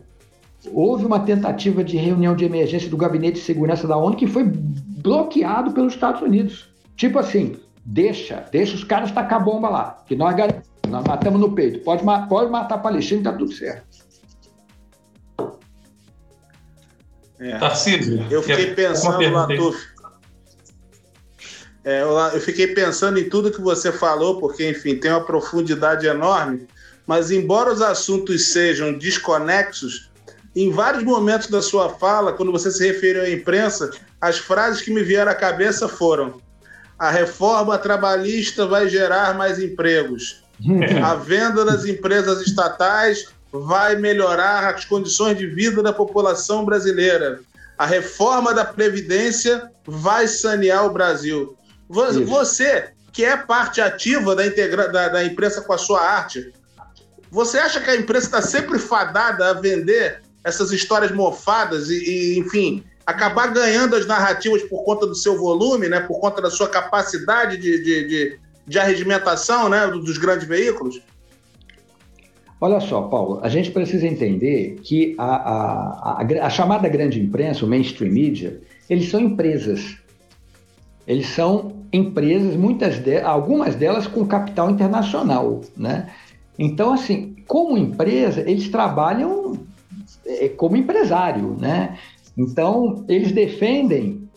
houve uma tentativa de reunião de emergência do Gabinete de Segurança da ONU que foi bloqueado pelos Estados Unidos. Tipo assim, deixa, deixa os caras tacar bomba lá, que nós nós matamos no peito. Pode, pode matar Palestina, tá tudo certo. É. Tarcísio, eu fiquei pensando, Latuf, é, eu fiquei pensando em tudo que você falou, porque, enfim, tem uma profundidade enorme, mas embora os assuntos sejam desconexos, em vários momentos da sua fala, quando você se referiu à imprensa, as frases que me vieram à cabeça foram: a reforma trabalhista vai gerar mais empregos, a venda das empresas estatais vai melhorar as condições de vida da população brasileira, a reforma da Previdência vai sanear o Brasil. Você, que é parte ativa da, integra... da, da imprensa com a sua arte, você acha que a imprensa está sempre fadada a vender essas histórias mofadas e, e, enfim, acabar ganhando as narrativas por conta do seu volume, né, por conta da sua capacidade de, de, de, de arregimentação né, dos grandes veículos? Olha só, Paulo, a gente precisa entender que a, a, a, a chamada grande imprensa, o mainstream media, eles são empresas. Eles são empresas, muitas delas, algumas delas com capital internacional, né? Então, assim, como empresa, eles trabalham é, como empresário, né? Então, eles defendem,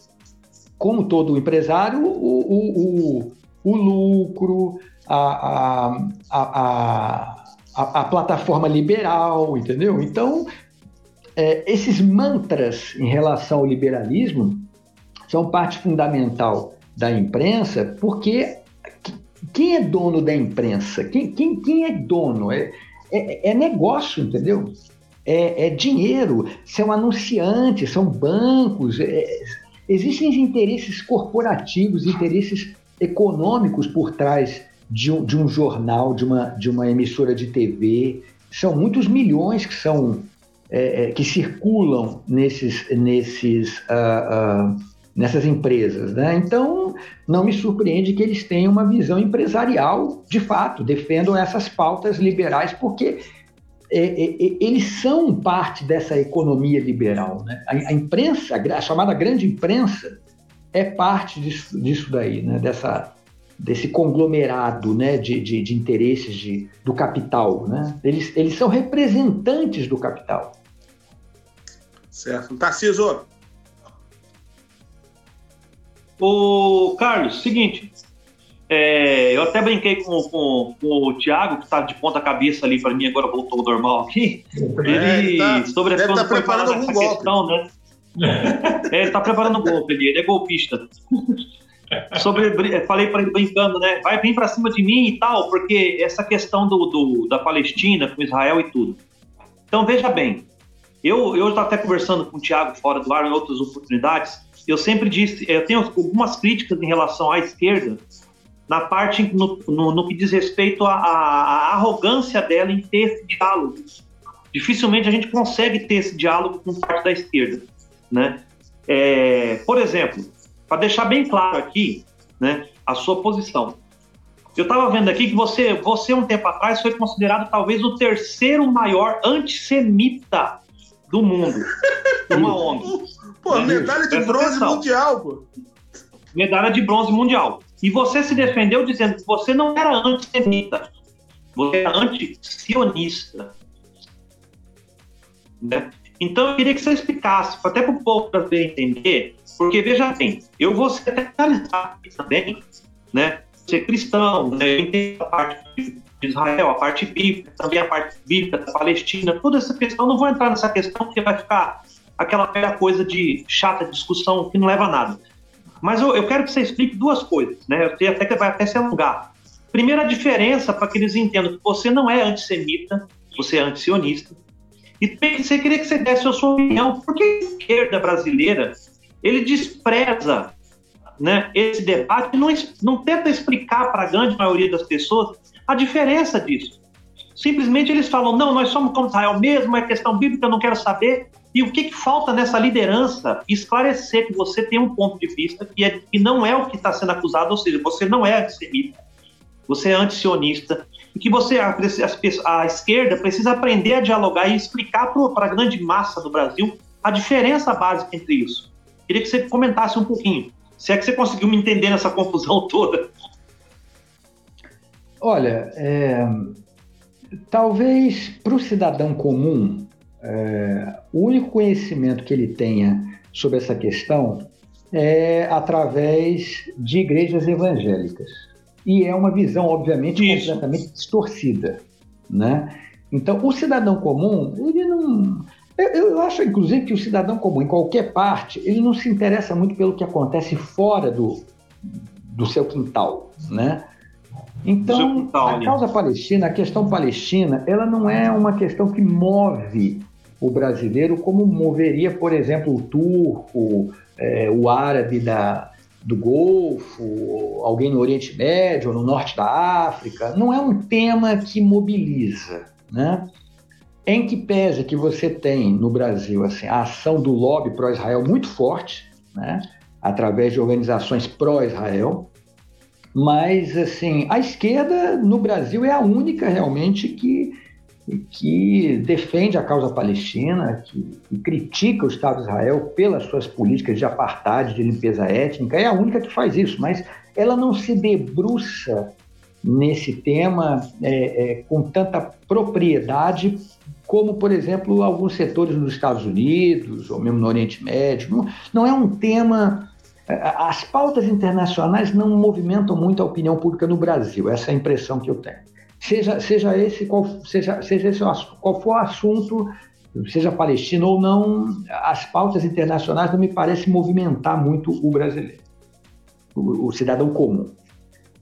como todo empresário, o, o, o, o lucro, a, a, a, a, a plataforma liberal, entendeu? Então, é, esses mantras em relação ao liberalismo são parte fundamental da imprensa, porque quem é dono da imprensa? Quem, quem, quem é dono? É, é, é negócio, entendeu? É, é, dinheiro, são anunciantes, são bancos, é, existem interesses corporativos, interesses econômicos por trás de um, de um jornal, de uma, de uma emissora de TV. São muitos milhões que são é, é, que circulam nesses, nesses uh, uh, nessas empresas. Né? Então, não me surpreende que eles tenham uma visão empresarial, de fato, defendam essas pautas liberais, porque é, é, é eles são parte dessa economia liberal. Né? A, a, imprensa, a chamada grande imprensa, é parte disso, disso daí, né? dessa, desse conglomerado né? de, de, de interesses de, do capital. Né? Eles, eles são representantes do capital. Certo. Tarciso, o Carlos, seguinte, é, eu até brinquei com, com, com o Thiago, que está de ponta cabeça ali para mim, agora voltou ao normal aqui. É, ele, tá, sobre deve tá preparando algum golpe. questão, né? é, ele está preparando um golpe, ele, ele é golpista. sobre, falei para ele brincando, né? Vai vir para cima de mim e tal, porque essa questão do, do, da Palestina com Israel e tudo. Então veja bem, eu eu estava até conversando com o Thiago fora do ar em outras oportunidades eu sempre disse, eu tenho algumas críticas em relação à esquerda, na parte no, no, no que diz respeito à, à, arrogância dela em ter esse diálogo. Dificilmente a gente consegue ter esse diálogo com parte da esquerda, né? É, por exemplo, para deixar bem claro aqui, né, a sua posição. Eu estava vendo aqui que você, você, um tempo atrás, foi considerado talvez o terceiro maior antissemita do mundo. Uma ONG. Pô, medalha de bronze mundial, pô. Medalha de bronze mundial. E você se defendeu dizendo que você não era antissemita, você era anti-sionista. Né? Então, eu queria que você explicasse, até para o povo brasileiro entender, porque, veja bem, eu vou ser analisar também, né? Ser cristão, né? eu entendo a parte de Israel, a parte bíblica, também a parte bíblica da Palestina, toda essa questão, não vou entrar nessa questão, porque vai ficar aquela velha coisa de chata discussão que não leva a nada. Mas eu, eu quero que você explique duas coisas, né? Eu sei até que vai até se alongar. Primeira diferença, para que eles entendam que você não é antissemita, você é antisionista. E você queria que você desse a sua opinião. Por que a esquerda brasileira ele despreza né, esse debate não, não tenta explicar para a grande maioria das pessoas a diferença disso? Simplesmente eles falam, não, nós somos como Israel mesmo, é questão bíblica, eu não quero saber. E o que, que falta nessa liderança? Esclarecer que você tem um ponto de vista que, é, que não é o que está sendo acusado, ou seja, você não é antissemita, você é antisionista, e que você, a, a, a esquerda, precisa aprender a dialogar e explicar para a grande massa do Brasil a diferença básica entre isso. Queria que você comentasse um pouquinho, se é que você conseguiu me entender nessa confusão toda. Olha, é, talvez para o cidadão comum, é, o único conhecimento que ele tenha sobre essa questão é através de igrejas evangélicas e é uma visão, obviamente, Isso. completamente distorcida, né? Então, o cidadão comum, ele não... Eu, eu, acho, inclusive, que o cidadão comum, em qualquer parte, ele não se interessa muito pelo que acontece fora do, do seu quintal, né? Então, a causa palestina, a questão palestina, ela não é uma questão que move o brasileiro como moveria, por exemplo, o turco, é, o árabe da, do Golfo, alguém no Oriente Médio, no Norte da África, não é um tema que mobiliza, né? Em que pese que você tem no Brasil assim, a ação do lobby pró-Israel muito forte, né? através de organizações pró-Israel, mas assim a esquerda no Brasil é a única realmente que que defende a causa palestina, que, que, critica o Estado de Israel pelas suas políticas de apartheid, de limpeza étnica, é a única que faz isso, mas ela não se debruça nesse tema é, é, com tanta propriedade como, por exemplo, alguns setores nos Estados Unidos ou mesmo no Oriente Médio. Não, não é um tema. É, as pautas internacionais não movimentam muito a opinião pública no Brasil, essa é a impressão que eu tenho seja, seja esse qual seja, seja esse qual for o assunto, seja palestino ou não, as pautas internacionais não me parecem movimentar muito o brasileiro, o, o cidadão comum.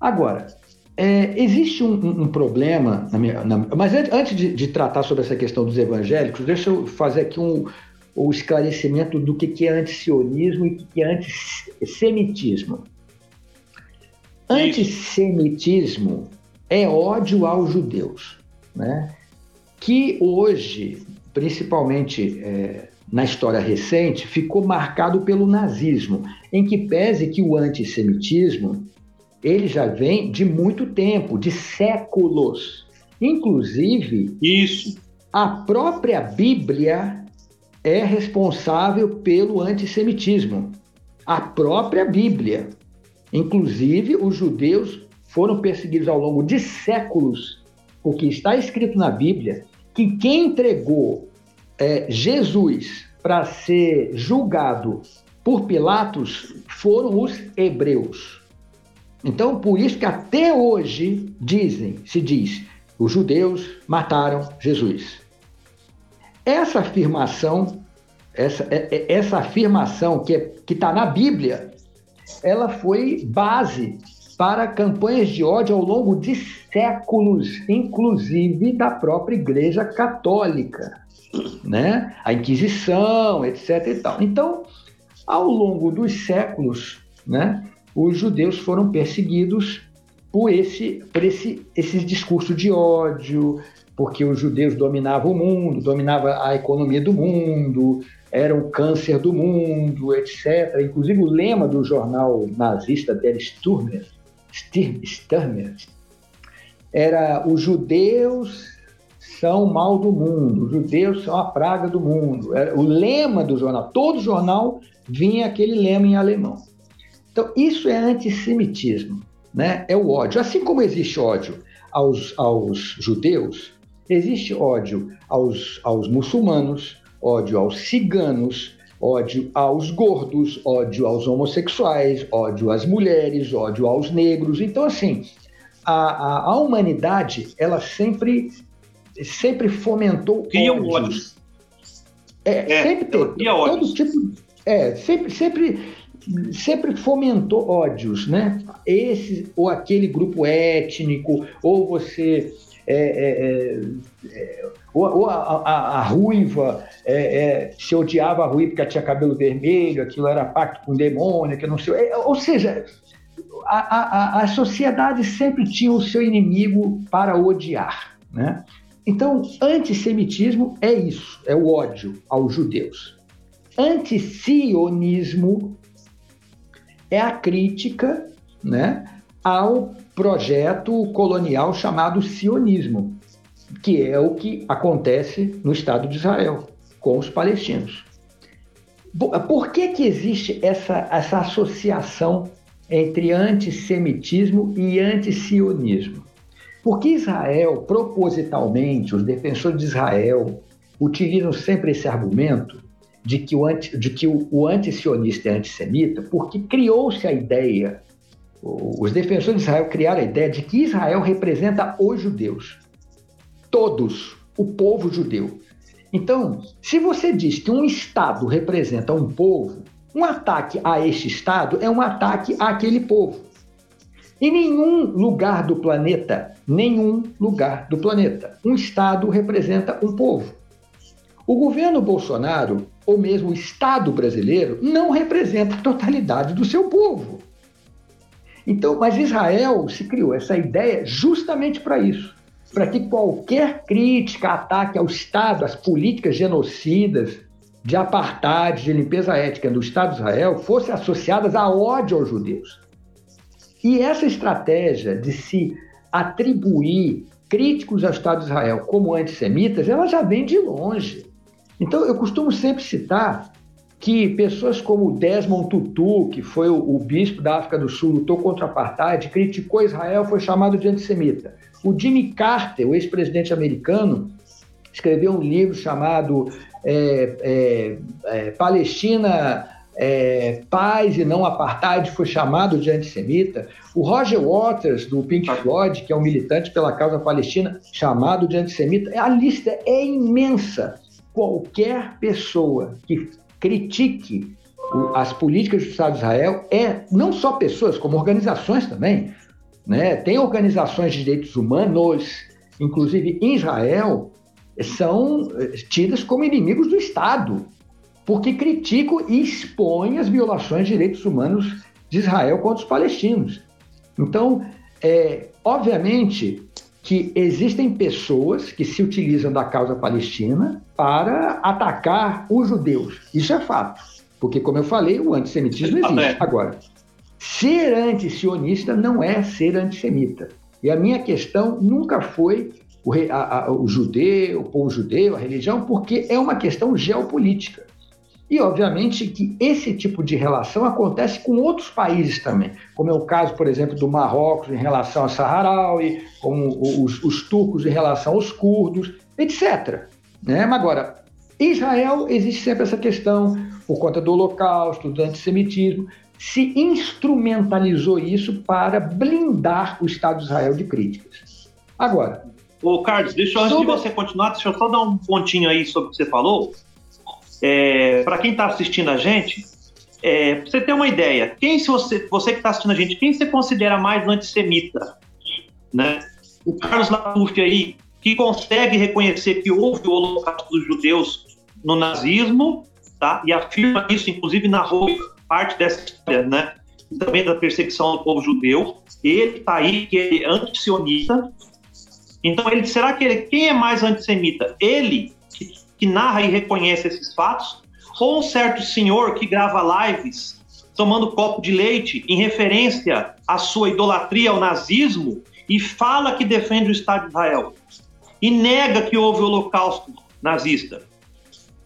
Agora, é, existe um, um, um problema, na minha, na, mas antes de, de, tratar sobre essa questão dos evangélicos, deixa eu fazer aqui um, o esclarecimento do que, que é antisionismo e o que é antissemitismo. Antissemitismo é ódio aos judeus, né? que hoje, principalmente é, na história recente, ficou marcado pelo nazismo, em que pese que o antissemitismo ele já vem de muito tempo, de séculos. Inclusive, isso. A própria Bíblia é responsável pelo antissemitismo. A própria Bíblia. Inclusive, os judeus foram perseguidos ao longo de séculos, porque está escrito na Bíblia que quem entregou é, Jesus para ser julgado por Pilatos foram os hebreus. Então, por isso que até hoje dizem, se diz, os judeus mataram Jesus. Essa afirmação, essa, é, é, essa afirmação que é, está na Bíblia, ela foi base para campanhas de ódio ao longo de séculos, inclusive da própria Igreja Católica, né? A Inquisição, etc. E tal. Então, ao longo dos séculos, né, os judeus foram perseguidos por esse, por esse, esses discursos de ódio, porque os judeus dominavam o mundo, dominavam a economia do mundo, eram o câncer do mundo, etc. Inclusive o lema do jornal nazista Der Sturmer Sturmer, era os judeus são o mal do mundo, os judeus são a praga do mundo. Era o lema do jornal, todo jornal vinha aquele lema em alemão. Então, isso é antissemitismo, né? é o ódio. Assim como existe ódio aos, aos judeus, existe ódio aos, aos muçulmanos, ódio aos ciganos, ódio aos gordos, ódio aos homossexuais, ódio às mulheres, ódio aos negros. Então, assim, a, a, a humanidade, ela sempre, sempre fomentou Cria ódio. É, é, sempre teve. Todo tipo, é, sempre, sempre sempre fomentou ódios, né? Esse ou aquele grupo étnico, ou você. É, é, é, é ou, ou a, a, a, ruiva, é, se odiava a ruiva porque tinha cabelo vermelho, aquilo era pacto com demônio, que não sei. ou seja, a, a, a sociedade sempre tinha o seu inimigo para odiar, né? Então, antissemitismo é isso, é o ódio aos judeus. Antisionismo é a crítica né, ao projeto colonial chamado sionismo, que é o que acontece no Estado de Israel com os palestinos. Por que, que existe essa, essa associação entre antissemitismo e antisionismo? Porque Israel, propositalmente, os defensores de Israel utilizam sempre esse argumento de que o, anti, de que o, o antisionista é antissemita, porque criou-se a ideia, os defensores de Israel criaram a ideia de que Israel representa os judeus, todos, o povo judeu. Então, se você diz que um Estado representa um povo, um ataque a este Estado é um ataque àquele povo. Em nenhum lugar do planeta, nenhum lugar do planeta, um Estado representa um povo. O governo Bolsonaro, ou mesmo o Estado brasileiro, não representa a totalidade do seu povo. Então, mas Israel se criou essa ideia justamente para isso, para que qualquer crítica, ataque ao Estado, às políticas genocidas, de apartheid, de limpeza étnica do Estado de Israel, fossem associadas a ódio aos judeus. E essa estratégia de se atribuir críticos ao Estado de Israel como antissemitas, ela já vem de longe. Então, eu costumo sempre citar que pessoas como Desmond Tutu, que foi o, o bispo da África do Sul, lutou contra a apartheid, criticou Israel, foi chamado de antissemita. O Jimmy Carter, o ex-presidente americano, escreveu um livro chamado é, é, é, Palestina, é, Paz e Não Apartheid, foi chamado de antissemita. O Roger Waters, do Pink Floyd, que é um militante pela causa palestina, chamado de antissemita. A lista é imensa qualquer pessoa que critique as políticas do Estado de Israel é não só pessoas, como organizações também. Né? Tem organizações de direitos humanos, inclusive em Israel, são eh, tidas como inimigos do Estado, porque criticam e expõem as violações de direitos humanos de Israel contra os palestinos. Então, é, obviamente, que existem pessoas que se utilizam da causa palestina para atacar os judeus. Isso é fato. Porque, como eu falei, o antissemitismo existe. Agora, ser antisionista não é ser antissemita. E a minha questão nunca foi o, a, a, o judeu, o povo judeu, a religião, porque é uma questão geopolítica. E, obviamente, que esse tipo de relação acontece com outros países também, como é o caso, por exemplo, do Marrocos em relação a Saharaui, como os, os turcos em relação aos curdos, etc. Né? Mas agora, em Israel existe sempre essa questão, por conta do Holocausto, do antissemitismo, se instrumentalizou isso para blindar o Estado de Israel de críticas. Agora. Ô, Carlos, deixa eu, antes sobre... de você continuar, deixa eu só dar um pontinho aí sobre o que você falou. É, para quem está assistindo a gente, é, pra você ter uma ideia, quem se você, você que está assistindo a gente, quem você considera mais antissemita? Né? O Carlos Latouche aí, que consegue reconhecer que houve o holocausto dos judeus no nazismo, tá? E afirma isso, inclusive, narrou parte dessa história, né? Também da perseguição do povo judeu. Ele está aí, que é antissionista. Então, ele, será que ele, quem é mais antissemita? Ele que narra e reconhece esses fatos, ou um certo senhor que grava lives tomando copo de leite em referência à sua idolatria ao nazismo e fala que defende o Estado de Israel e nega que houve o holocausto nazista,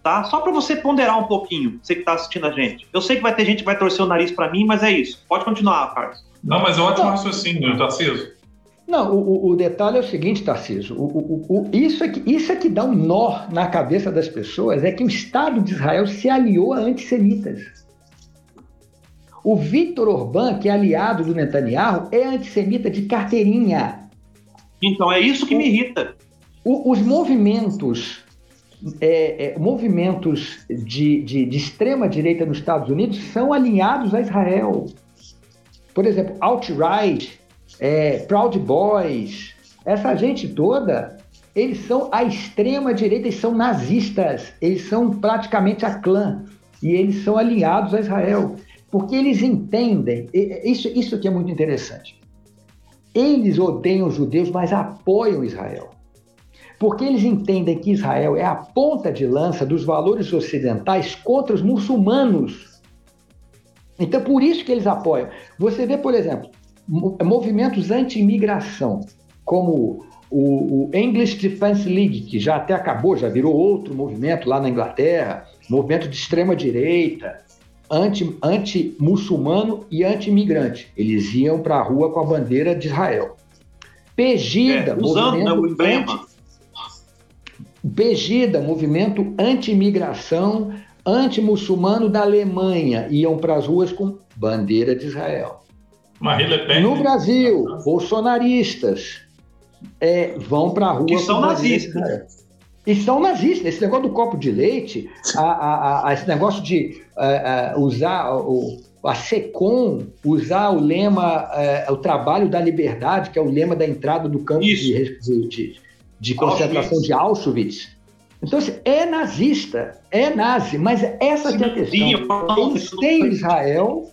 tá? Só para você ponderar um pouquinho, você que está assistindo a gente. Eu sei que vai ter gente que vai torcer o nariz para mim, mas é isso. Pode continuar, Carlos. Não, mas é ótimo raciocínio, Tarcísio. Não, o, o, detalhe é o seguinte, Tarcísio. O, o, isso, é que, isso é que dá um nó na cabeça das pessoas, é que o Estado de Israel se aliou a antissemitas. O Victor Orbán, que é aliado do Netanyahu, é antissemita de carteirinha. Então é isso que me irrita. os movimentos é, é, movimentos de, de, de extrema-direita nos Estados Unidos são alinhados a Israel. Por exemplo, alt-right, é, Proud Boys, essa gente toda, eles são a extrema-direita, eles são nazistas, eles são praticamente a clã, e eles são alinhados a Israel, porque eles entendem, isso, isso que é muito interessante, eles odeiam os judeus, mas apoiam Israel porque eles entendem que Israel é a ponta de lança dos valores ocidentais contra os muçulmanos. Então, por isso que eles apoiam. Você vê, por exemplo, movimentos anti-imigração, como o, English Defense League, que já até acabou, já virou outro movimento lá na Inglaterra, movimento de extrema-direita, anti-muçulmano anti e anti-imigrante. Eles iam para a rua com a bandeira de Israel. Pegida, é, usando né, o emblema. Begida, movimento anti-imigração, anti-muçulmano da Alemanha, iam para as ruas com bandeira de Israel. No Brasil, bolsonaristas é, vão para a rua. Que são nazistas. E são nazistas. Esse negócio do copo de leite, a, a, a, esse negócio de a, usar o, a SECOM, usar o lema, é, o trabalho da liberdade, que é o lema da entrada do campo de, de, de concentração Auschwitz. de Auschwitz. Então, assim, é nazista, é nazi, mas essa é a questão. Eles têm em Israel,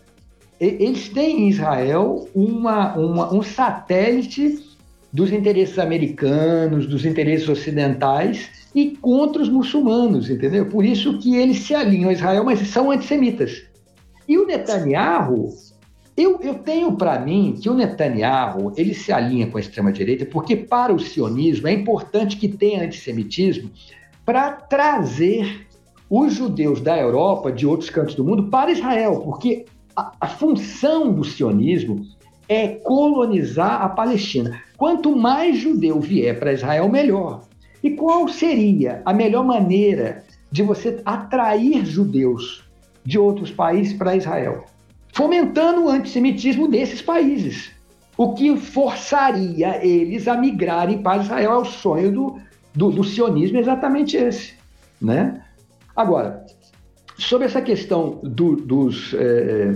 eles têm em Israel uma, uma, um satélite dos interesses americanos, dos interesses ocidentais e contra os muçulmanos, entendeu? Por isso que eles se alinham a Israel, mas são antissemitas. E o Netanyahu, eu, eu tenho para mim que o Netanyahu ele se alinha com a extrema-direita porque, para o sionismo, é importante que tenha antissemitismo para trazer os judeus da Europa, de outros cantos do mundo, para Israel, porque a, a função do sionismo é colonizar a Palestina. Quanto mais judeu vier para Israel, melhor. E qual seria a melhor maneira de você atrair judeus de outros países para Israel? Fomentando o antissemitismo desses países, o que forçaria eles a migrarem para Israel. É o sonho do, do, do sionismo exatamente esse. Né? Agora, sobre essa questão do, dos, é,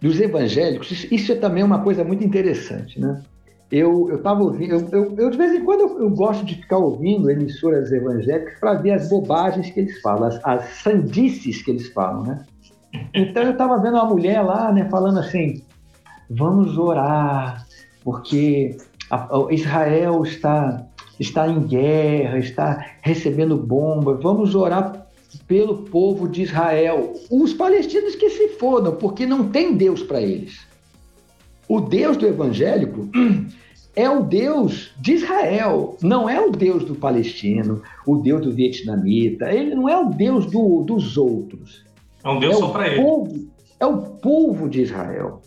dos evangélicos, isso é também uma coisa muito interessante. Né? Eu estava ouvindo, eu, eu, eu, de vez em quando eu, eu, gosto de ficar ouvindo emissoras evangélicas para ver as bobagens que eles falam, as, as sandices que eles falam, né? Então eu estava vendo uma mulher lá, né, falando assim: vamos orar, porque Israel está, está em guerra, está recebendo bombas, vamos orar pelo povo de Israel. Os palestinos que se fodam, porque não tem Deus para eles. O Deus do evangélico é o Deus de Israel, não é o Deus do palestino, o Deus do vietnamita, ele não é o Deus do, dos outros. É um Deus é só para ele. É o povo de Israel.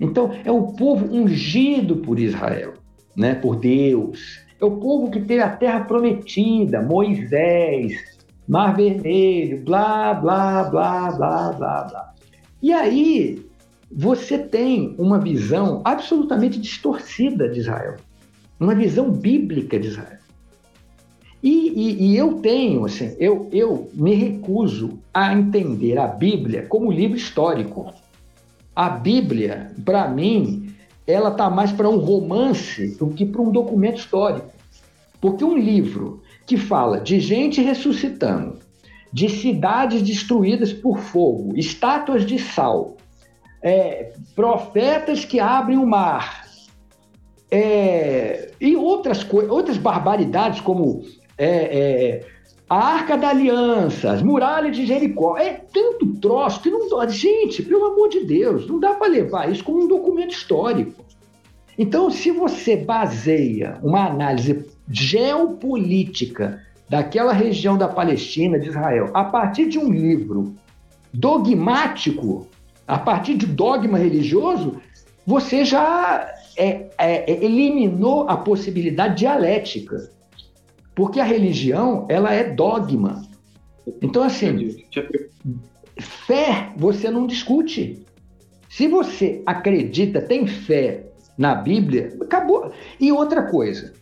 Então, é o povo ungido por Israel, né? por Deus. É o povo que teve a terra prometida, Moisés, Mar Vermelho, blá, blá, blá, blá, blá, blá. E aí, você tem uma visão absolutamente distorcida de Israel, uma visão bíblica de Israel. E, e, e, eu tenho, assim, eu, eu me recuso a entender a Bíblia como livro histórico. A Bíblia, para mim, ela está mais para um romance do que para um documento histórico. Porque um livro que fala de gente ressuscitando, de cidades destruídas por fogo, estátuas de sal, é, profetas que abrem o mar, é, e outras, outras barbaridades como é, é, a Arca da Aliança, as muralhas de Jericó. É tanto troço que não. Gente, pelo amor de Deus, não dá para levar isso como um documento histórico. Então, se você baseia uma análise geopolítica daquela região da Palestina, de Israel, a partir de um livro dogmático, a partir de dogma religioso, você já é, é, é, eliminou a possibilidade dialética. Porque a religião, ela é dogma. Então, assim, fé você não discute. Se você acredita, tem fé na Bíblia, acabou. E outra coisa,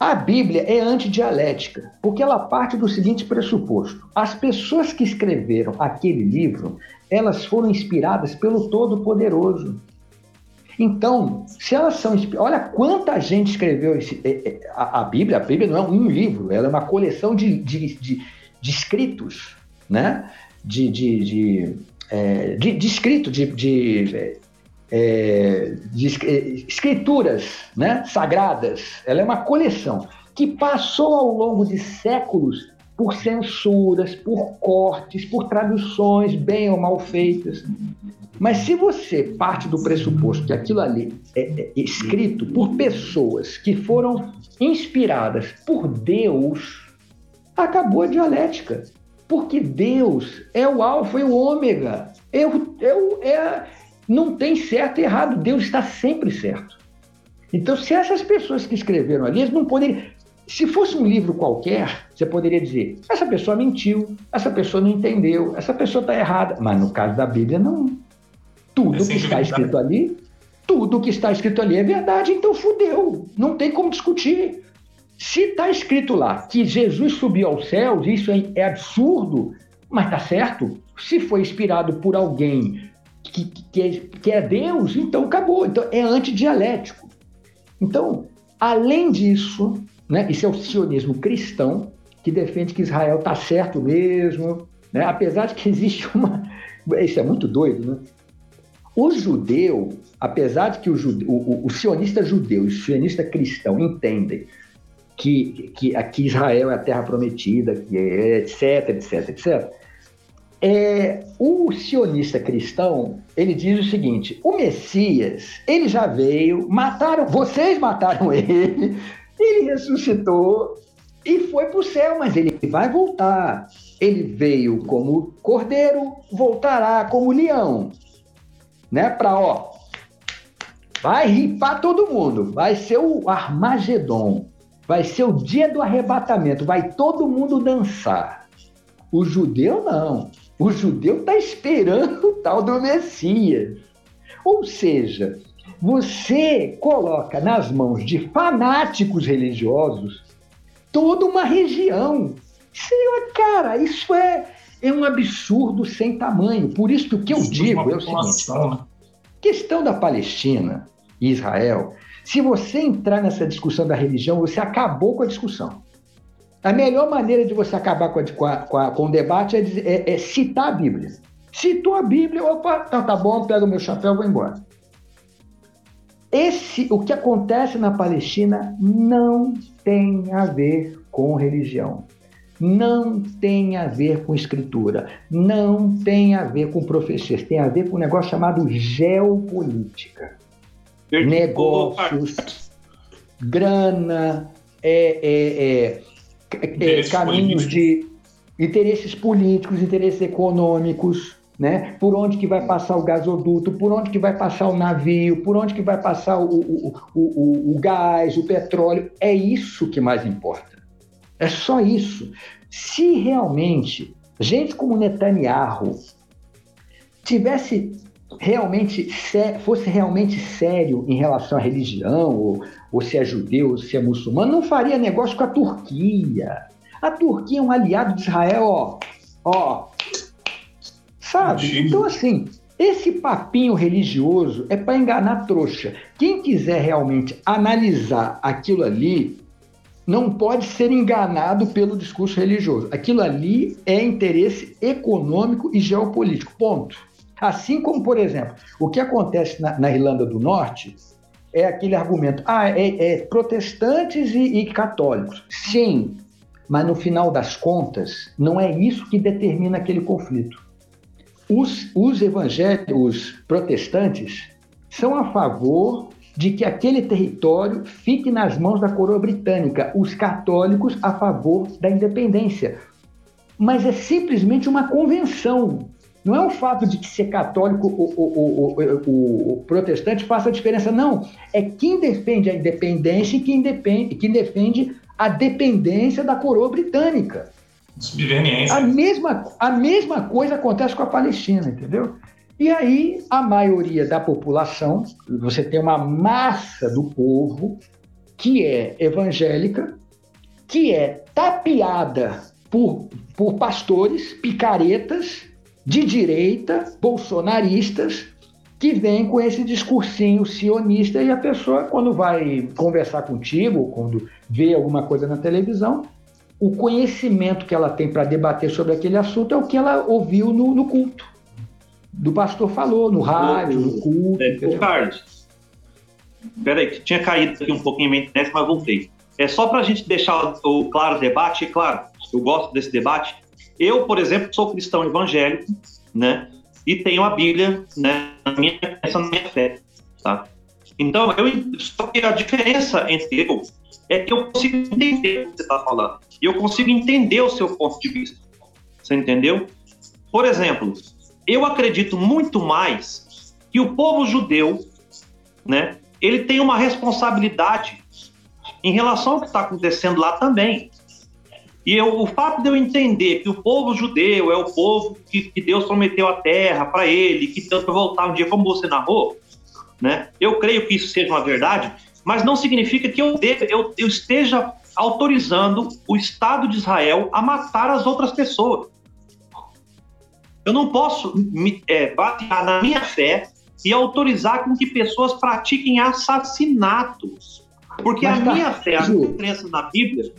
a Bíblia é antidialética, porque ela parte do seguinte pressuposto: as pessoas que escreveram aquele livro, elas foram inspiradas pelo Todo-Poderoso. Então, se elas são. Olha quanta gente escreveu esse, é, é, a, a, Bíblia. A Bíblia não é um livro, ela é uma coleção de, de, de, de escritos, né? De, de, de, é, de, de escrito, de, de é, de escrituras né, sagradas. Ela é uma coleção que passou ao longo de séculos por censuras, por cortes, por traduções bem ou mal feitas. Mas se você parte do pressuposto que aquilo ali é, é escrito por pessoas que foram inspiradas por Deus, acabou a dialética. Porque Deus é o alfa e o ômega. É, o, é, o, é, não tem certo e errado, Deus está sempre certo. Então, se essas pessoas que escreveram ali, eles não poderiam. Se fosse um livro qualquer, você poderia dizer: essa pessoa mentiu, essa pessoa não entendeu, essa pessoa está errada. Mas no caso da Bíblia, não. Tudo é que está escrito ali, tudo que está escrito ali é verdade, então fudeu. Não tem como discutir. Se está escrito lá que Jesus subiu aos céus, isso é, é absurdo, mas está certo. Se foi inspirado por alguém que, que, é, que é Deus, então acabou. Então é antidialético. Então, além disso, né, isso é o sionismo cristão, que defende que Israel está certo mesmo, né, apesar de que existe uma. Isso é muito doido, né? O judeu, apesar de que o, judeu, o, o sionista judeu e o sionista cristão entendem que, que aqui Israel é a terra prometida, que é etc, etc, etc, é, o sionista cristão, ele diz o seguinte: o Messias, ele já veio, mataram, vocês mataram ele, ele ressuscitou e foi para o céu, mas ele vai voltar. Ele veio como cordeiro, voltará como leão, né? Para ó, vai ripar todo mundo, vai ser o Armagedon, vai ser o dia do arrebatamento, vai todo mundo dançar. O judeu não. O judeu está esperando o tal do Messias. Ou seja, você coloca nas mãos de fanáticos religiosos toda uma região. Senhor, cara, isso é, é um absurdo sem tamanho. Por isso que o que eu digo é o seguinte: questão da Palestina e Israel, se você entrar nessa discussão da religião, você acabou com a discussão. A melhor maneira de você acabar com, a, com, a, com o debate é, é, é, citar a Bíblia. Citou a Bíblia, opa, então tá bom, pego o meu chapéu e vou embora. Esse, o que acontece na Palestina não tem a ver com religião, não tem a ver com escritura, não tem a ver com profecias, tem a ver com um negócio chamado geopolítica. Negócios, grana, é, é, é é, caminhos políticos. de interesses políticos, interesses econômicos, né? Por onde que vai passar o gasoduto, por onde que vai passar o navio, por onde que vai passar o, o, o, o, gás, o petróleo. É isso que mais importa. É só isso. Se realmente gente como Netanyahu tivesse realmente fosse realmente sério em relação à religião, ou, ou se é judeu, ou se é muçulmano, não faria negócio com a Turquia. A Turquia é um aliado de Israel, ó. ó sabe? Então, assim, esse papinho religioso é para enganar trouxa. Quem quiser realmente analisar aquilo ali, não pode ser enganado pelo discurso religioso. Aquilo ali é interesse econômico e geopolítico. Ponto. Assim como, por exemplo, o que acontece na, na Irlanda do Norte é aquele argumento: ah, é, é protestantes e, e católicos. Sim, mas no final das contas, não é isso que determina aquele conflito. Os, os evangélicos, os protestantes, são a favor de que aquele território fique nas mãos da coroa britânica, os católicos a favor da independência. Mas é simplesmente uma convenção. Não é o fato de que ser católico ou, ou, ou, o protestante faça diferença, não. É quem defende a independência e quem, depende, quem defende a dependência da coroa britânica. A mesma, a mesma coisa acontece com a Palestina, entendeu? E aí, a maioria da população, você tem uma massa do povo que é evangélica, que é tapeada por, por pastores, picaretas de direita, bolsonaristas, que vêm com esse discursinho sionista e a pessoa, quando vai conversar contigo, quando vê alguma coisa na televisão, o conhecimento que ela tem para debater sobre aquele assunto é o que ela ouviu no, no culto do pastor falou, no rádio, no culto. É, o Carlos, peraí, que tinha caído aqui um pouquinho minha internet, mas voltei. É só para a gente deixar o claro debate, e claro, eu gosto desse debate. Eu, por exemplo, sou cristão evangélico, né? E tenho a Bíblia, né? Na minha, essa minha fé, tá? Então, eu, só que a diferença entre eu é que eu consigo entender o que você está falando. E eu consigo entender o seu ponto de vista. Você entendeu? Por exemplo, eu acredito muito mais que o povo judeu, né, ele tem uma responsabilidade em relação ao que está acontecendo lá também. E eu, o fato de eu entender que o povo judeu é o povo que, que Deus prometeu a terra para ele, que Deus vai voltar um dia, como você narrou, né? Eu creio que isso seja uma verdade, mas não significa que eu, deve, eu, eu esteja autorizando o Estado de Israel a matar as outras pessoas. Eu não posso me é, basear na minha fé e autorizar com que pessoas pratiquem assassinatos. Porque Mas a tá, minha fé, a minha crença na Bíblia,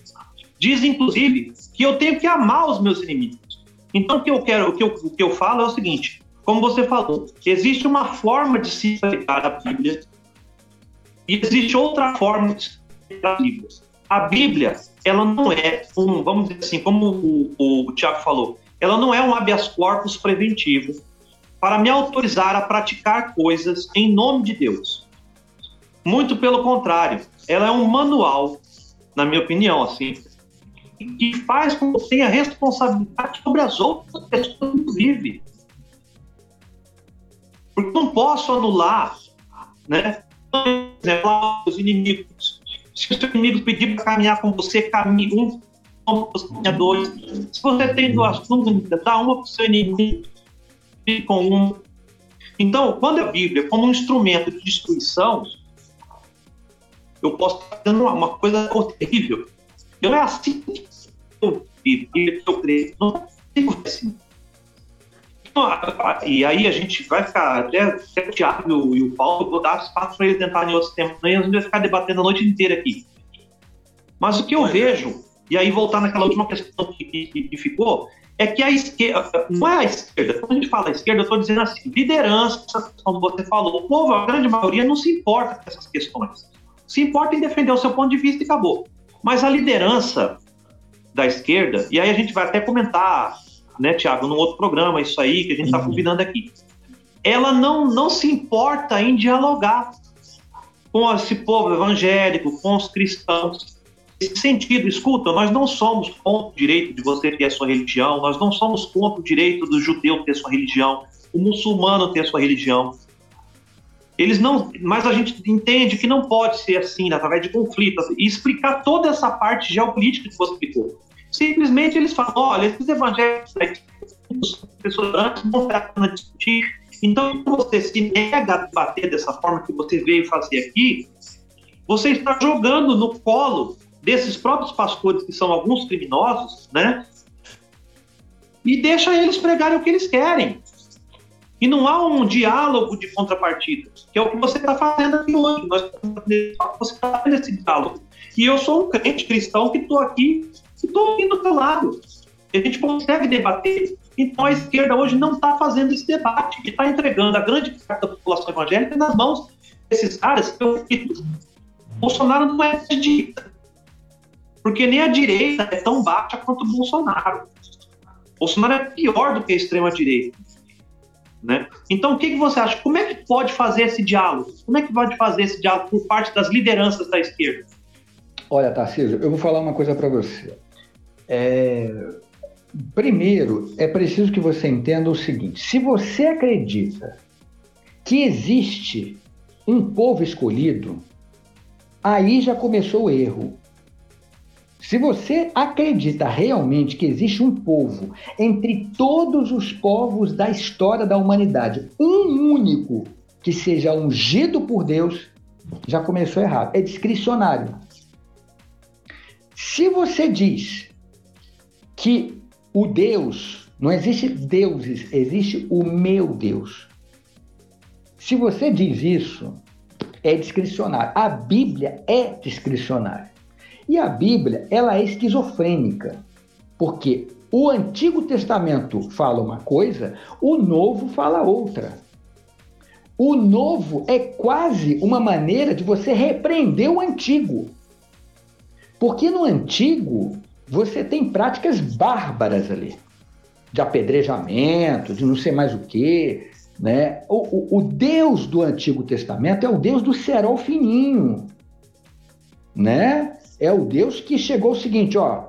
diz inclusive que eu tenho que amar os meus inimigos. Então o que eu quero, o que eu, o que eu falo é o seguinte: como você falou, existe uma forma de se explicar a Bíblia e existe outra forma de a Bíblia. A Bíblia, ela não é um, vamos dizer assim, como o, o, o Tiago falou, ela não é um habeas corpus preventivo para me autorizar a praticar coisas em nome de Deus. Muito pelo contrário, ela é um manual, na minha opinião, assim, que faz com que eu tenha responsabilidade sobre as outras pessoas que vivem. Porque não posso anular, né? Exemplo, os inimigos. Se o seu inimigo pedir para caminhar com você, caminhe um tinha dois. Se você tem duas dúvidas, dá uma para o seu inimigo e com um. Então, quando a Bíblia, como um instrumento de destruição, eu posso estar fazendo uma coisa terrível. Não é assim que eu eu creio. Não é assim. E aí a gente vai ficar, até, o Tiago e o Paulo, vou dar espaço para eles entrarem em outros tempos, né? a gente vai ficar debatendo a noite inteira aqui. Mas o que eu vejo e aí, voltar naquela última questão que, que, que ficou, é que a esquerda, não é a esquerda, quando a gente fala esquerda, eu estou dizendo assim, liderança, como você falou, o povo, a grande maioria, não se importa com essas questões. Se importa em defender o seu ponto de vista e acabou. Mas a liderança da esquerda, e aí a gente vai até comentar, né, Tiago, num outro programa, isso aí que a gente está uhum. convidando aqui, ela não, não se importa em dialogar com esse povo evangélico, com os cristãos nesse sentido, escuta, nós não somos contra o direito de você ter a sua religião, nós não somos contra o direito do judeu ter a sua religião, o muçulmano ter a sua religião. Eles não, mas a gente entende que não pode ser assim, através de conflitos, e explicar toda essa parte geopolítica que você explicou. Simplesmente eles falam, olha, esses evangélicos, as pessoas antes não para discutir. Então, você se nega a debater dessa forma que você veio fazer aqui, você está jogando no colo desses próprios pastores, que são alguns criminosos, né? E deixa eles pregarem o que eles querem. E não há um diálogo de contrapartida, que é o que você está fazendo aqui hoje. Nós você está fazendo esse diálogo. E eu sou um crente cristão que estou aqui, e estou aqui do lado. A gente consegue debater. Então a esquerda hoje não está fazendo esse debate, e está entregando a grande parte da população evangélica nas mãos desses caras eu. Bolsonaro não é de direita. Porque nem a direita é tão baixa quanto o Bolsonaro. Bolsonaro é pior do que a extrema-direita. Né? Então, o que, que você acha? Como é que pode fazer esse diálogo? Como é que pode fazer esse diálogo por parte das lideranças da esquerda? Olha, Tarcísio, eu vou falar uma coisa para você. É... Primeiro, é preciso que você entenda o seguinte: se você acredita que existe um povo escolhido, aí já começou o erro. Se você acredita realmente que existe um povo entre todos os povos da história da humanidade, um único que seja ungido por Deus, já começou errado. É discricionário. Se você diz que o Deus, não existe deuses, existe o meu Deus. Se você diz isso, é discricionário. A Bíblia é discricionária. E a Bíblia, ela é esquizofrênica, porque o Antigo Testamento fala uma coisa, o Novo fala outra. O Novo é quase uma maneira de você repreender o Antigo. Porque no Antigo você tem práticas bárbaras ali, de apedrejamento, de não sei mais o quê. Né? O, o, o Deus do Antigo Testamento é o Deus do cerol fininho. Né? É o Deus que chegou o seguinte, ó.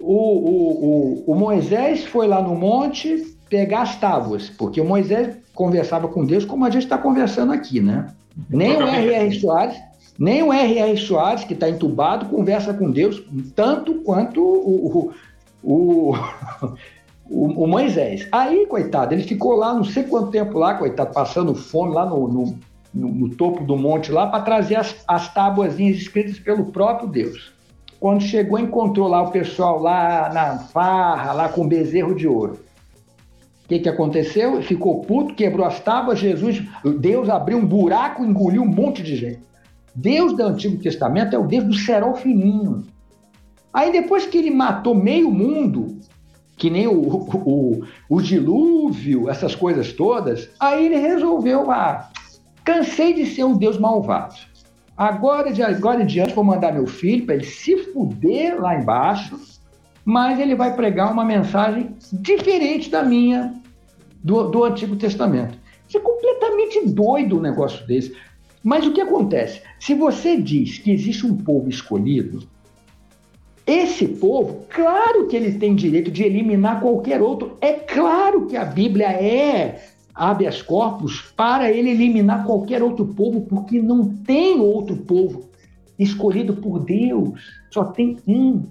O, o, o, o Moisés foi lá no monte pegar as tábuas, porque o Moisés conversava com Deus como a gente está conversando aqui, né? Nem o R.R. Soares, nem o R.R. Soares, que está entubado, conversa com Deus tanto quanto o, o, o, o, Moisés. Aí, coitado, ele ficou lá não sei quanto tempo lá, coitado, passando fome lá no, no, no, no topo do monte lá para trazer as, as tábuazinhas escritas pelo próprio Deus. Quando chegou, encontrou lá o pessoal lá na farra, lá com bezerro de ouro. O que, que aconteceu? Ficou puto, quebrou as tábuas, Jesus, Deus abriu um buraco, engoliu um monte de gente. Deus do Antigo Testamento é o Deus do cerol fininho. Aí depois que ele matou meio mundo, que nem o, o, o, dilúvio, essas coisas todas, aí ele resolveu, ah, cansei de ser um Deus malvado. Agora, de agora em diante, vou mandar meu filho para ele se fuder lá embaixo, mas ele vai pregar uma mensagem diferente da minha, do, do Antigo Testamento. Isso é completamente doido um negócio desse. Mas o que acontece? Se você diz que existe um povo escolhido, esse povo, claro que ele tem direito de eliminar qualquer outro. É claro que a Bíblia é habeas corpus para ele eliminar qualquer outro povo, porque não tem outro povo escolhido por Deus. Só tem um.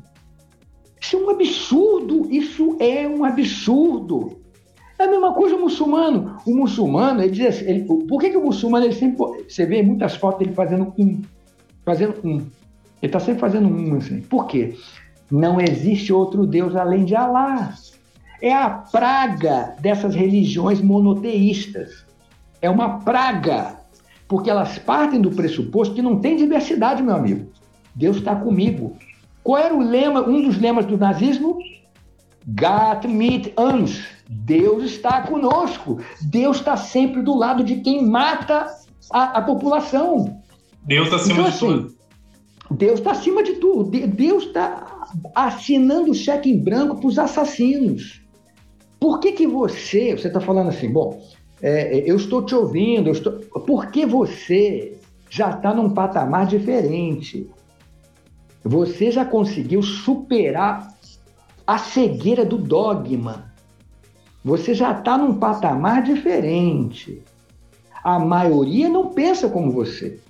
Isso é um absurdo. Isso é um absurdo. É a mesma coisa o muçulmano. O muçulmano, ele diz assim, ele, por que, que o muçulmano, ele sempre, você vê muitas fotos dele fazendo um, fazendo um. Ele está sempre fazendo um, assim. Por quê? Não existe outro Deus além de Alá. É a praga dessas religiões monoteístas. É uma praga, porque elas partem do pressuposto que não tem diversidade, meu amigo. Deus está comigo. Qual era o lema, um dos lemas do nazismo? Gott mit uns. Deus está conosco. Deus está sempre do lado de quem mata a, a população. Deus está acima então, de assim, tudo. Deus está acima de tudo. Deus está assinando o cheque em branco para os assassinos. Por que, que você, você está falando assim, bom, é, é, eu estou te ouvindo, estou... por que você já está num patamar diferente? Você já conseguiu superar a cegueira do dogma. Você já está num patamar diferente. A maioria não pensa como você.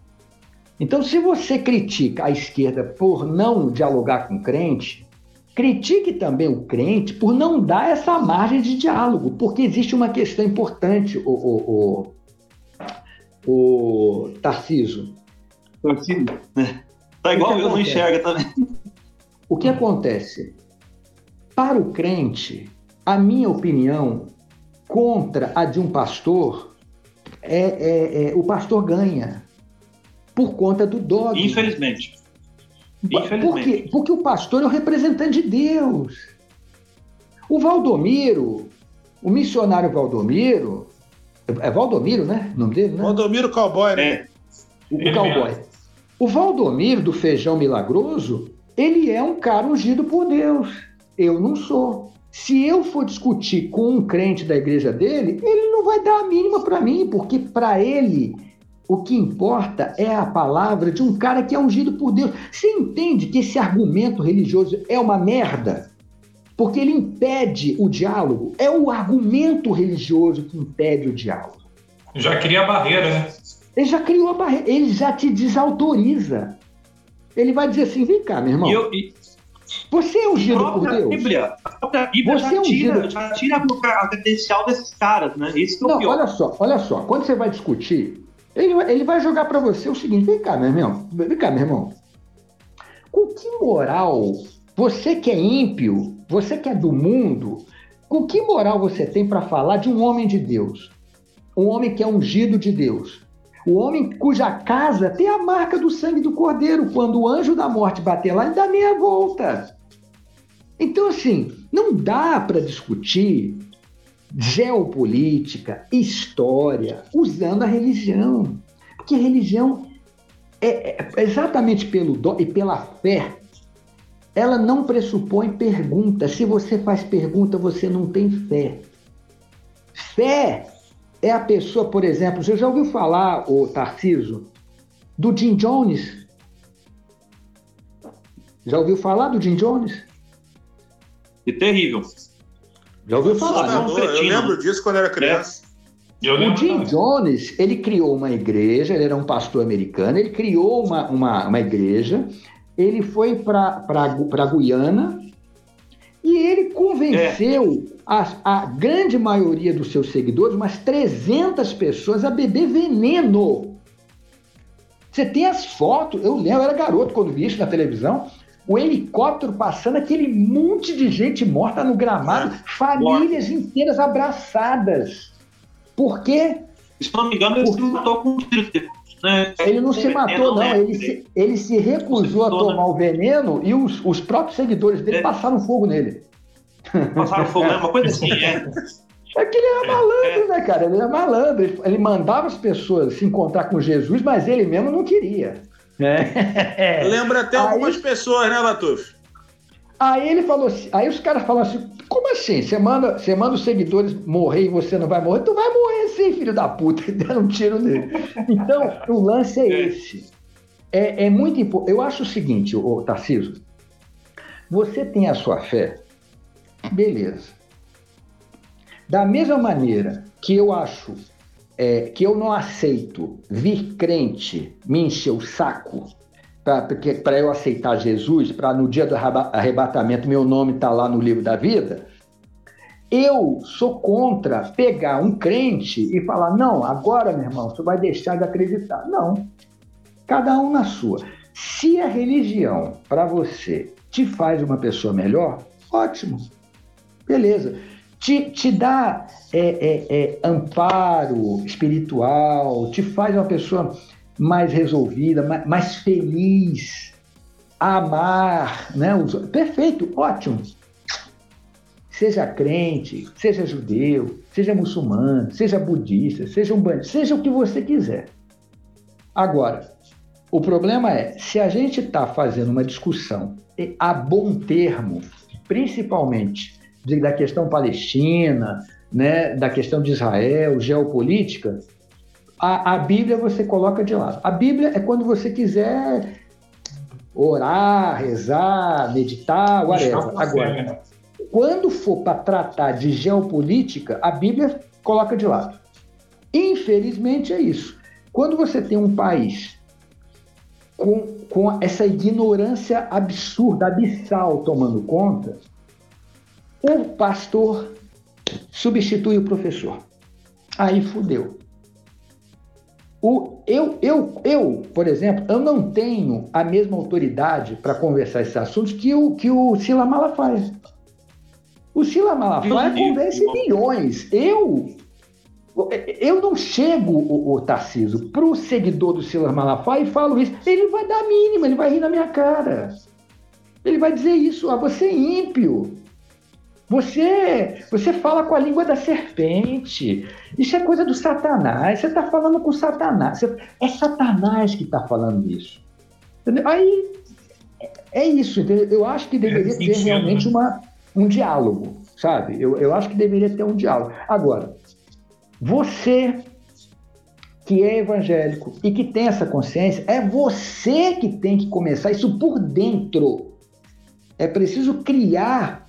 Então, se você critica a esquerda por não dialogar com o crente, critique também o crente por não dar essa margem de diálogo, porque existe uma questão importante, o, o, o, o Tarciso. Tarciso, Tá igual eu, não enxerga também. O que acontece? Para o crente, a minha opinião contra a de um pastor é, é, é o pastor ganha por conta do dogma. Infelizmente. Infelizmente. Por quê? Porque o pastor é o representante de Deus. O Valdomiro, o missionário Valdomiro, é Valdomiro, né? O nome dele, né? Valdomiro Cowboy, né? É. O, o cowboy. O Valdomiro do Feijão Milagroso, ele é um cara ungido por Deus. Eu não sou. Se eu for discutir com um crente da igreja dele, ele não vai dar a mínima para mim, porque para ele o que importa é a palavra de um cara que é ungido por Deus. Você entende que esse argumento religioso é uma merda? Porque ele impede o diálogo. É o argumento religioso que impede o diálogo. Já cria a barreira, né? Ele já criou a barreira, ele já te desautoriza. Ele vai dizer assim: vem cá, meu irmão. Eu, e... Você é ungido por Deus. Bíblia, a própria Bíblia você já, é tira, já tira a credencial desses caras, né? Isso que é Não, pior. olha só, olha só. Quando você vai discutir, ele, ele vai jogar para você o seguinte: vem cá, meu irmão. Vem cá, meu irmão. Com que moral você que é ímpio, você que é do mundo, com que moral você tem para falar de um homem de Deus? Um homem que é ungido de Deus. O homem cuja casa tem a marca do sangue do cordeiro. Quando o anjo da morte bater lá, ele dá meia volta. Então, assim, não dá para discutir geopolítica, história, usando a religião. Porque a religião é, é exatamente pelo dó e pela fé. Ela não pressupõe pergunta. Se você faz pergunta, você não tem fé. Fé é a pessoa, por exemplo, você já ouviu falar, o Tarciso, do Jim Jones? Já ouviu falar do Jim Jones? E terrível. Já ouviu falar, não, né? Eu lembro disso quando era criança. É. o Jim Jones, ele criou uma igreja, ele era um pastor americano, ele criou uma, uma, uma igreja, ele foi para Guiana e ele convenceu é. A, a grande maioria dos seus seguidores, umas 300 pessoas, a beber veneno. Você tem as fotos, eu lembro, eu era garoto quando vi isso na televisão, o helicóptero passando, aquele monte de gente morta no gramado, é, famílias inteiras abraçadas. Por quê? Se não me engano, ele se matou com tiro. Né? Ele não se matou, não. Ele se, ele se recusou a tomar o veneno e os, os próprios seguidores dele é. passaram fogo nele. Passaram fogo, né? Uma coisa assim, é. É que ele era é, malandro, é. né, cara? Ele era malandro. Ele, ele mandava as pessoas se encontrar com Jesus, mas ele mesmo não queria. É. Lembra até aí, algumas pessoas, né, Latuf? Aí ele falou assim, aí os caras falaram assim, como assim? Você manda, você manda os seguidores morrer e você não vai morrer? Tu vai morrer sim, filho da puta, deram um tiro nele. Então, o lance é, é esse. É, é muito importante. Eu acho o seguinte, ô, Tarciso, você tem a sua fé, beleza. Da mesma maneira que eu acho é, que eu não aceito vir crente me encher o saco para eu aceitar Jesus, para no dia do arrebatamento meu nome estar tá lá no livro da vida, eu sou contra pegar um crente e falar: não, agora, meu irmão, você vai deixar de acreditar. Não. Cada um na sua. Se a religião, para você, te faz uma pessoa melhor, ótimo. Beleza te, te dá é, é, é, amparo espiritual, te faz uma pessoa mais resolvida, mais, mais feliz, amar, né? Perfeito, ótimo. Seja crente, seja judeu, seja muçulmano, seja budista, seja um bandido, seja o que você quiser. Agora, o problema é, se a gente está fazendo uma discussão a bom termo, principalmente da questão palestina, né, da questão de Israel, geopolítica, a, a Bíblia você coloca de lado. A Bíblia é quando você quiser orar, rezar, meditar, whatever. Agora, quando for para tratar de geopolítica, a Bíblia coloca de lado. Infelizmente é isso. Quando você tem um país com, com essa ignorância absurda, abissal tomando conta, o pastor substitui o professor. Aí fudeu. O, eu, eu, eu, por exemplo, eu não tenho a mesma autoridade para conversar esses assuntos que o, que o Sila Malafaia. O Sila Malafaia conversa milhões. Eu eu não chego, o, o Tarciso, para o seguidor do Silas Malafaia e falo isso. Ele vai dar a mínima, ele vai rir na minha cara. Ele vai dizer isso, ah, você é ímpio. Você, você fala com a língua da serpente. Isso é coisa do Satanás. Você está falando com Satanás. É Satanás que está falando isso. Entendeu? Aí é isso. Entendeu? Eu acho que deveria é ter realmente uma, um diálogo. sabe? Eu, eu acho que deveria ter um diálogo. Agora, você que é evangélico e que tem essa consciência, é você que tem que começar isso por dentro. É preciso criar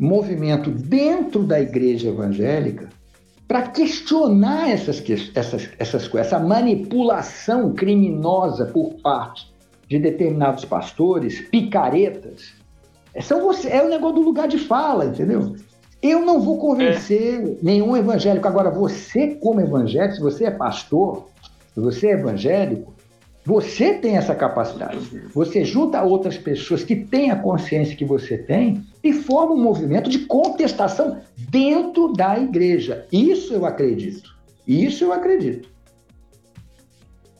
movimento dentro da igreja evangélica para questionar essas, essas, essas coisas, essa manipulação criminosa por parte de determinados pastores, picaretas. São você, é o negócio do lugar de fala, entendeu? Eu não vou convencer é. nenhum evangélico. Agora, você, como evangélico, se você é pastor, se você é evangélico, você tem essa capacidade. Você junta outras pessoas que têm a consciência que você tem e forma um movimento de contestação dentro da igreja. Isso eu acredito. Isso eu acredito.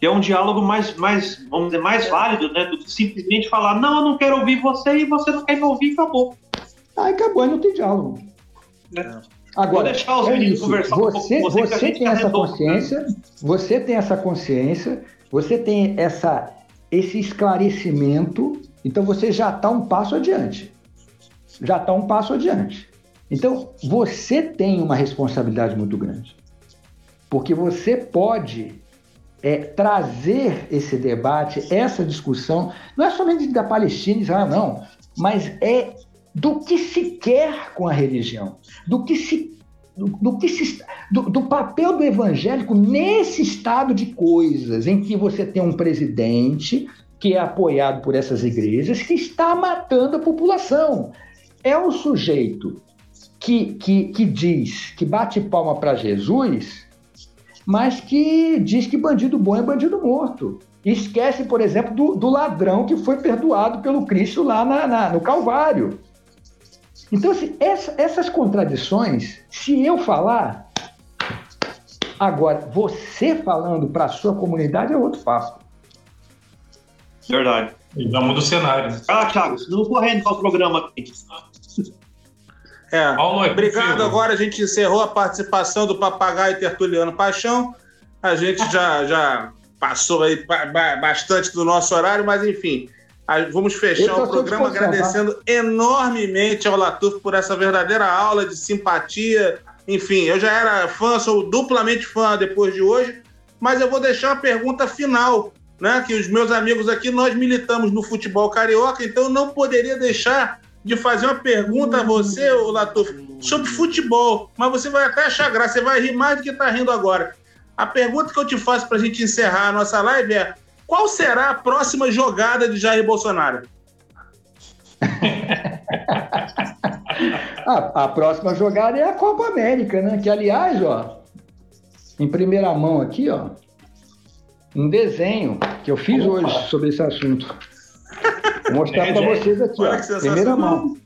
É um diálogo mais, mais, vamos dizer, mais válido, né? Do que simplesmente falar, não, eu não quero ouvir você e você não quer me ouvir, acabou. Aí acabou, aí não tem diálogo. Né? Agora, Vou deixar os é meninos conversar você, um você, você tem essa consciência, você tem essa consciência, você tem essa, esse esclarecimento, então você já está um passo adiante. Já está um passo adiante. Então, você tem uma responsabilidade muito grande. Porque você pode é, trazer esse debate, essa discussão, não é somente da Palestina e Israel, não, mas é do que se quer com a religião, do que se do, do que se, do, do, papel do evangélico nesse estado de coisas em que você tem um presidente que é apoiado por essas igrejas que está matando a população. É o sujeito que, que, que diz, que bate palma para Jesus, mas que diz que bandido bom é bandido morto. esquece, por exemplo, do, do ladrão que foi perdoado pelo Cristo lá na, na, no Calvário. Então, assim, essa, essas contradições, se eu falar, agora, você falando para a sua comunidade é outro passo. Verdade. Já muda o cenário. Ah, Thiago, não correndo para o programa aqui. É, obrigado. Agora a gente encerrou a participação do papagaio Tertuliano Paixão. A gente já, já passou aí bastante do nosso horário, mas enfim, Vamos fechar o programa agradecendo enormemente ao Latuf por essa verdadeira aula de simpatia. Enfim, eu já era fã, sou duplamente fã depois de hoje, mas eu vou deixar uma pergunta final, né? Que os meus amigos aqui, nós militamos no futebol carioca, então eu não poderia deixar de fazer uma pergunta a você, Latuf, sobre futebol. Mas você vai até achar graça, você vai rir mais do que está rindo agora. A pergunta que eu te faço para a gente encerrar a nossa live é: qual será a próxima jogada de Jair Bolsonaro? a, a, próxima jogada é a Copa América, né? Que, aliás, ó, em primeira mão aqui, ó, um desenho que eu fiz Opa. hoje sobre esse assunto. Vou mostrar para vocês aqui, ó. Primeira mão.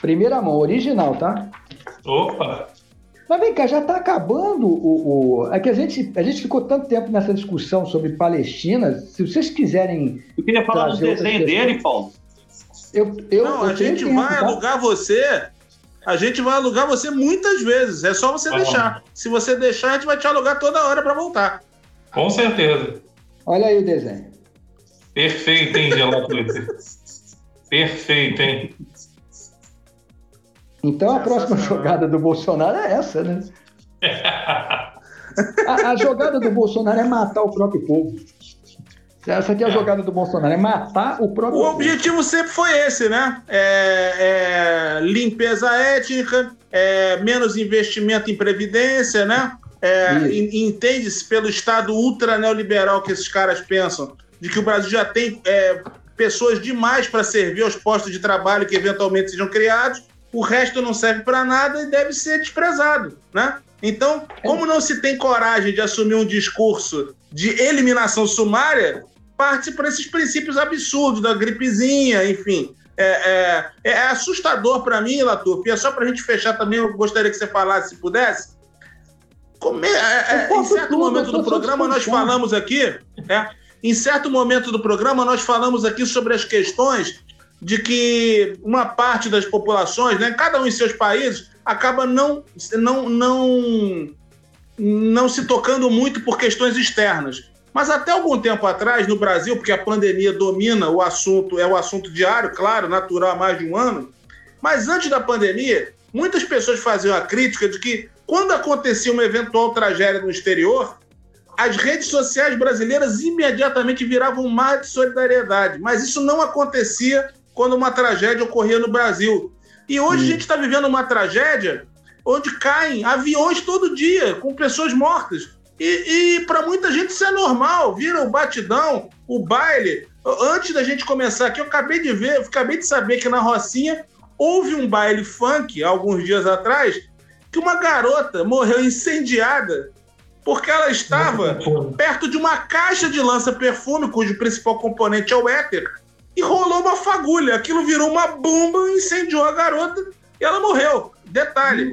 Primeira mão, original, tá? Opa! Mas vem cá, já está acabando o, o. É que a gente, a gente ficou tanto tempo nessa discussão sobre Palestina. Se vocês quiserem. Eu queria falar do desenho dele, Paulo. Eu, eu, Não, eu a gente tempo, vai tá? alugar você. A gente vai alugar você muitas vezes. É só você ah, deixar. Se você deixar, a gente vai te alugar toda hora para voltar. Com certeza. Olha aí o desenho. Perfeito, hein, Gelato Perfeito, hein? Então a próxima jogada do Bolsonaro é essa, né? a, a, jogada do Bolsonaro é matar o próprio povo. Essa aqui é a jogada do Bolsonaro, é matar o próprio O povo. objetivo sempre foi esse, né? É, é limpeza étnica, é menos investimento em previdência, né? É, Entende-se pelo Estado ultra neoliberal que esses caras pensam, de que o Brasil já tem é, pessoas demais para servir aos postos de trabalho que eventualmente sejam criados o resto não serve para nada e deve ser desprezado, né? Então, como não se tem coragem de assumir um discurso de eliminação sumária, parte para esses princípios absurdos da gripezinha, enfim. É, é, é assustador para mim, Latup, e é só para a gente fechar também, eu gostaria que você falasse, se pudesse. Como é, é, em certo tudo, momento do programa, nós falamos aqui, é, em certo momento do programa, nós falamos aqui sobre as questões de que uma parte das populações, né, cada um em seus países, acaba não, não, não, não se tocando muito por questões externas. Mas até algum tempo atrás, no Brasil, porque a pandemia domina o assunto, é o assunto diário, claro, natural há mais de um ano, Mas antes da pandemia, muitas pessoas faziam a crítica de que quando acontecia uma eventual tragédia no exterior, as redes sociais brasileiras imediatamente viravam um mar de solidariedade. Mas isso não acontecia quando uma tragédia ocorria no Brasil. E hoje a gente está vivendo uma tragédia onde caem aviões todo dia, com pessoas mortas. E, e para muita gente isso é normal, vira o batidão, o baile. Antes da gente começar aqui, eu acabei de ver, eu acabei de saber que na Rocinha houve um baile funk alguns dias atrás que uma garota morreu incendiada porque ela estava perto de uma caixa de lança-perfume, cujo principal componente é o éter, e rolou uma fagulha. Aquilo virou uma bomba, incendiou a garota e ela morreu. Detalhe: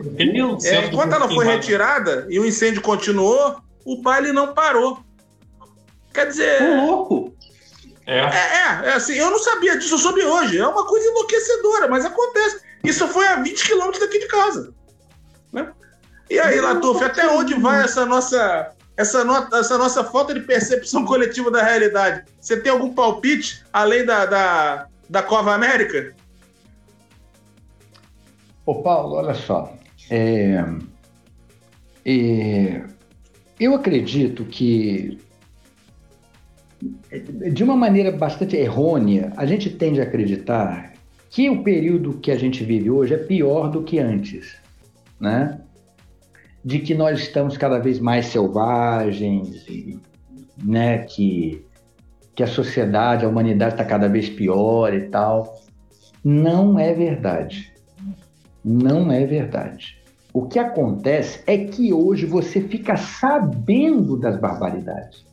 é, enquanto ela foi retirada e o incêndio continuou, o baile não parou. Quer dizer. Tô louco! É. É, é, é, assim, eu não sabia disso, eu soube hoje. É uma coisa enlouquecedora, mas acontece. Isso foi a 20 quilômetros daqui de casa. Né? E aí, Latuf, até onde vai essa nossa, essa, no, essa nossa falta de percepção coletiva da realidade? Você tem algum palpite além da, da, da Cova América? Ô, Paulo, olha só. É, é, eu acredito que de uma maneira bastante errônea, a gente tende a acreditar que o período que a gente vive hoje é pior do que antes, né? De que nós estamos cada vez mais selvagens, né? Que, que a sociedade, a humanidade está cada vez pior e tal. Não é verdade. Não é verdade. O que acontece é que hoje você fica sabendo das barbaridades.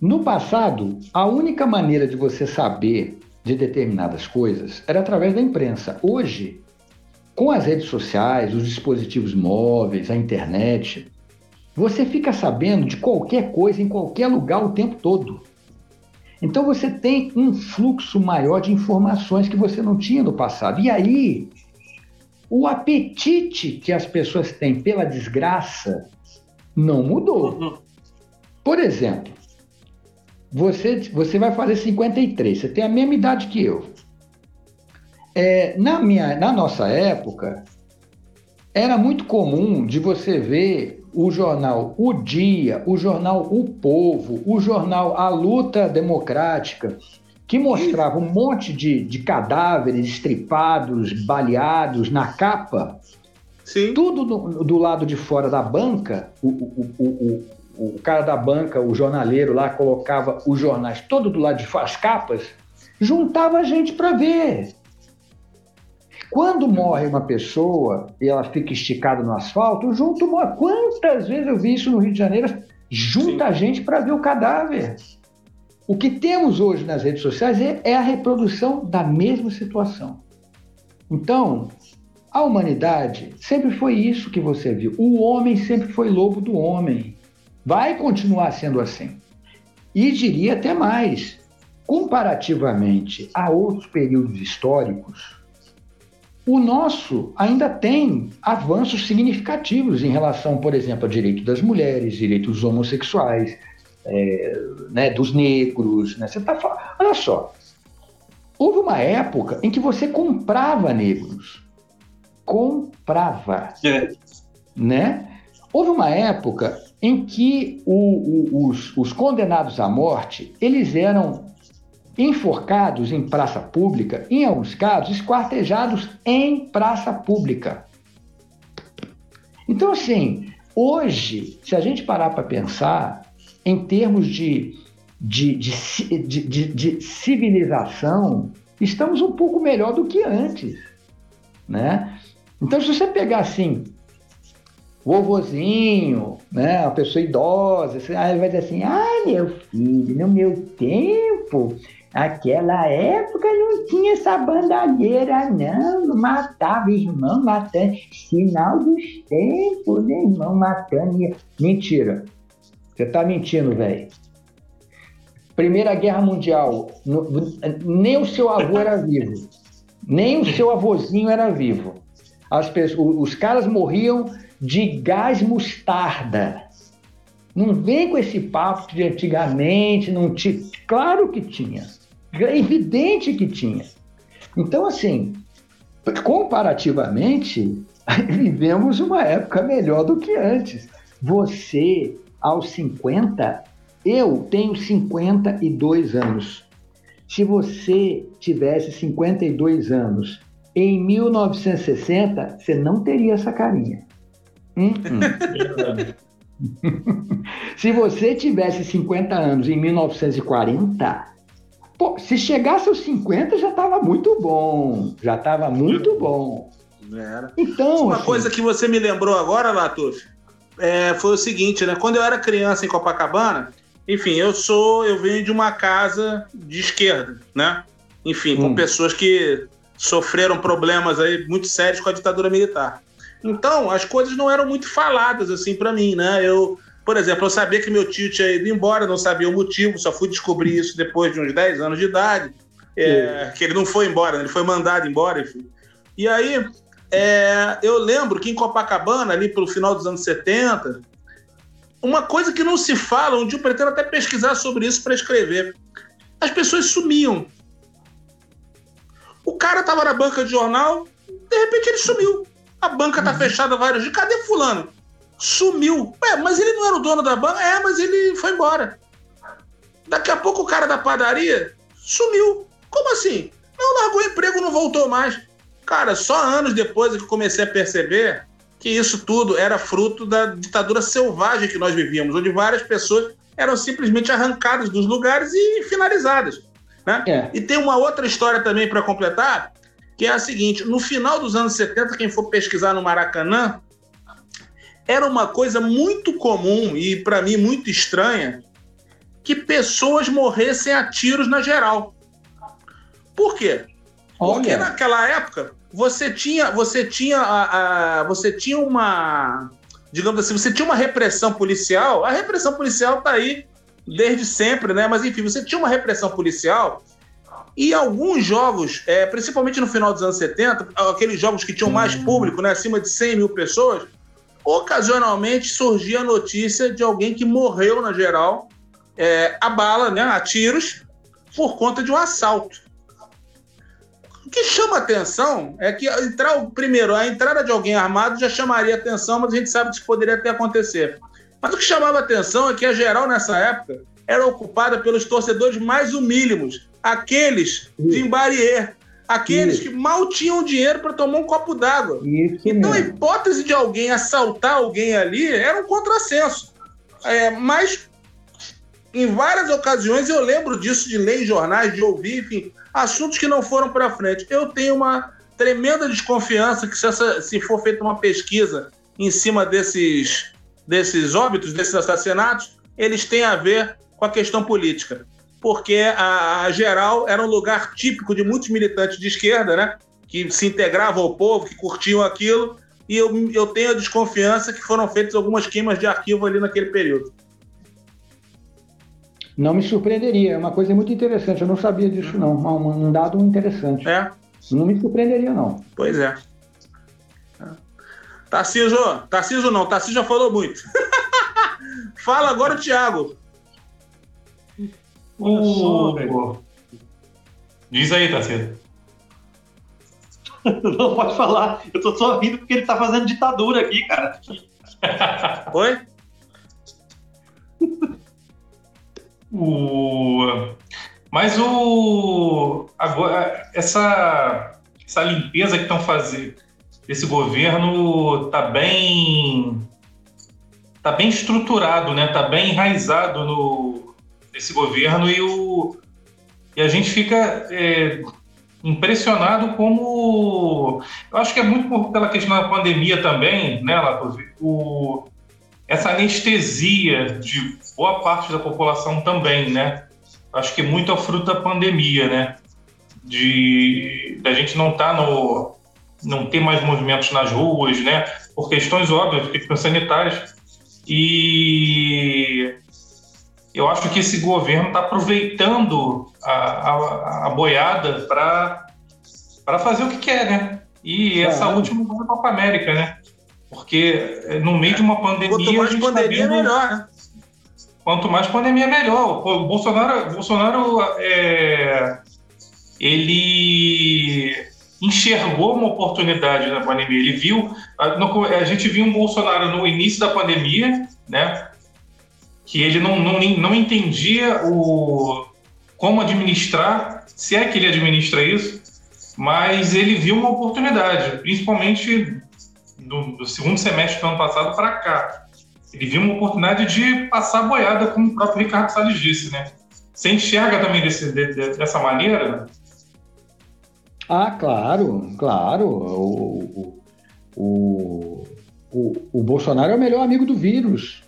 No passado, a única maneira de você saber de determinadas coisas era através da imprensa. Hoje, com as redes sociais, os dispositivos móveis, a internet, você fica sabendo de qualquer coisa em qualquer lugar o tempo todo. Então você tem um fluxo maior de informações que você não tinha no passado. E aí, o apetite que as pessoas têm pela desgraça não mudou. Uhum. Por exemplo, você, você vai fazer 53, você tem a mesma idade que eu. É, na, minha, na nossa época, era muito comum de você ver o jornal O Dia, o jornal O Povo, o jornal A Luta Democrática, que mostrava um monte de, de cadáveres estripados, baleados na capa. Sim. Tudo do, do lado de fora da banca, o, o, o, o cara da banca, o jornaleiro lá, colocava os jornais todo do lado de fora, as capas, juntava gente para ver. Quando morre uma pessoa e ela fica esticada no asfalto, junto morre. Quantas vezes eu vi isso no Rio de Janeiro? Junta Sim. gente para ver o cadáver. O que temos hoje nas redes sociais é, é a reprodução da mesma situação. Então, a humanidade sempre foi isso que você viu. O homem sempre foi lobo do homem. Vai continuar sendo assim. E diria até mais: comparativamente a outros períodos históricos, o nosso ainda tem avanços significativos em relação, por exemplo, ao direito das mulheres, direitos homossexuais, é, né, dos negros. Né? Você tá falando, olha só, houve uma época em que você comprava negros, comprava, é. né? Houve uma época em que o, o, os, os condenados à morte eles eram enforcados em praça pública, em alguns casos, esquartejados em praça pública. Então, assim, hoje, se a gente parar para pensar em termos de, de, de, de, civilização, estamos um pouco melhor do que antes, né? Então, se você pegar assim vovozinho, né, uma pessoa idosa, aí vai dizer assim, ah, meu filho, no meu tempo, aquela época não tinha essa bandalheira, não, matava irmão, matando, sinal dos tempos, né, irmão, matando. Mentira, você tá mentindo, velho. Primeira Guerra Mundial, nem o seu avô era vivo, nem o seu avôzinho era vivo. As pessoas, os caras morriam de gás mostarda. Não vem com esse papo de antigamente, não tinha. Claro que tinha. É evidente que tinha. Então, assim, comparativamente, vivemos uma época melhor do que antes. Você, aos 50, eu tenho 52 anos. Se você tivesse 52 anos em 1960, você não teria essa carinha. Hum, hum. Se você tivesse 50 anos em 1940, pô, se chegasse aos 50 já estava muito bom. Já estava muito bom. Era. Então, uma assim... coisa que você me lembrou agora, Latuf, é, foi o seguinte, né? Quando eu era criança em Copacabana, enfim, eu sou, eu venho de uma casa de esquerda, né? Enfim, com hum. pessoas que sofreram problemas aí muito sérios com a ditadura militar. Então, as coisas não eram muito faladas assim para mim, né? Eu, por exemplo, eu sabia que meu tio tinha ido embora, não sabia o motivo, só fui descobrir isso depois de uns 10 anos de idade, é, que ele não foi embora, né? ele foi mandado embora, enfim. E aí, é, eu lembro que em Copacabana, ali pelo final dos anos 70, uma coisa que não se fala, um dia eu pretendo até pesquisar sobre isso para escrever. As pessoas sumiam. O cara estava na banca de jornal, de repente ele sumiu. A banca tá uhum. fechada vários dias. Cadê fulano? Sumiu. Ué, mas ele não era o dono da banca? É, mas ele foi embora. Daqui a pouco o cara da padaria sumiu. Como assim? Não, largou o emprego, não voltou mais. Cara, só anos depois é que comecei a perceber que isso tudo era fruto da ditadura selvagem que nós vivíamos, onde várias pessoas eram simplesmente arrancadas dos lugares e finalizadas. Né? É. E tem uma outra história também para completar, que é a seguinte: no final dos anos 70, quem for pesquisar no Maracanã, era uma coisa muito comum e para mim muito estranha que pessoas morressem a tiros na geral. Por quê? Porque Olha. naquela época você tinha, você tinha, a, a, você tinha uma, digamos assim, você tinha uma repressão policial. A repressão policial está aí desde sempre, né? Mas enfim, você tinha uma repressão policial e alguns jogos, é, principalmente no final dos anos 70, aqueles jogos que tinham mais público, né, acima de 100 mil pessoas, ocasionalmente surgia a notícia de alguém que morreu na geral é, a bala, né, a tiros, por conta de um assalto. O que chama atenção é que entrar, primeiro, a entrada de alguém armado já chamaria atenção, mas a gente sabe que isso poderia até acontecer. Mas o que chamava atenção é que a geral nessa época era ocupada pelos torcedores mais humílimos, aqueles de Embarier, aqueles Isso. que mal tinham dinheiro para tomar um copo d'água. Então a hipótese de alguém assaltar alguém ali era um contrassenso. É, mas em várias ocasiões eu lembro disso de ler em jornais, de ouvir, enfim, assuntos que não foram para frente. Eu tenho uma tremenda desconfiança que se, essa, se for feita uma pesquisa em cima desses, desses óbitos, desses assassinatos, eles têm a ver com a questão política. Porque a, a geral era um lugar típico de muitos militantes de esquerda, né? Que se integravam ao povo, que curtiam aquilo, e eu, eu tenho a desconfiança que foram feitas algumas queimas de arquivo ali naquele período. Não me surpreenderia, é uma coisa muito interessante. Eu não sabia disso, não. Um, um dado interessante. É. Não me surpreenderia, não. Pois é. Tarcísio, Tarcísio não, Tarcísio já falou muito. Fala agora o Thiago. Uh, Diz aí, Tarcísio. não pode falar. Eu tô só rindo porque ele tá fazendo ditadura aqui, cara. Oi? O... Mas o agora essa essa limpeza que estão fazendo esse governo tá bem tá bem estruturado, né? Tá bem enraizado no esse governo e o e a gente fica é, impressionado como eu acho que é muito pela questão da pandemia também, né, Latovi? O essa anestesia de boa parte da população também, né? Acho que muito é fruto da pandemia, né? De da gente não estar tá no não ter mais movimentos nas ruas, né? Por questões óbvias, questões sanitárias. E eu acho que esse governo está aproveitando a, a, a boiada para fazer o que quer, né? E essa é. última Copa América, né? Porque eh, no meio de uma pandemia. Quanto mais pandemia, tá vendo... melhor, né? Quanto mais pandemia, melhor. O Bolsonaro, Bolsonaro é, ele enxergou uma oportunidade na pandemia. Ele viu, a, a gente viu um Bolsonaro no início da pandemia, né? Que ele não, não, não entendia o, como administrar, se é que ele administra isso, mas ele viu uma oportunidade, principalmente do, do segundo semestre do ano passado para cá. Ele viu uma oportunidade de passar boiada, como o próprio Ricardo Salles disse, né? Você enxerga também desse, de, dessa maneira? Ah, claro, claro. O, o, o, o, Bolsonaro é o melhor amigo do vírus,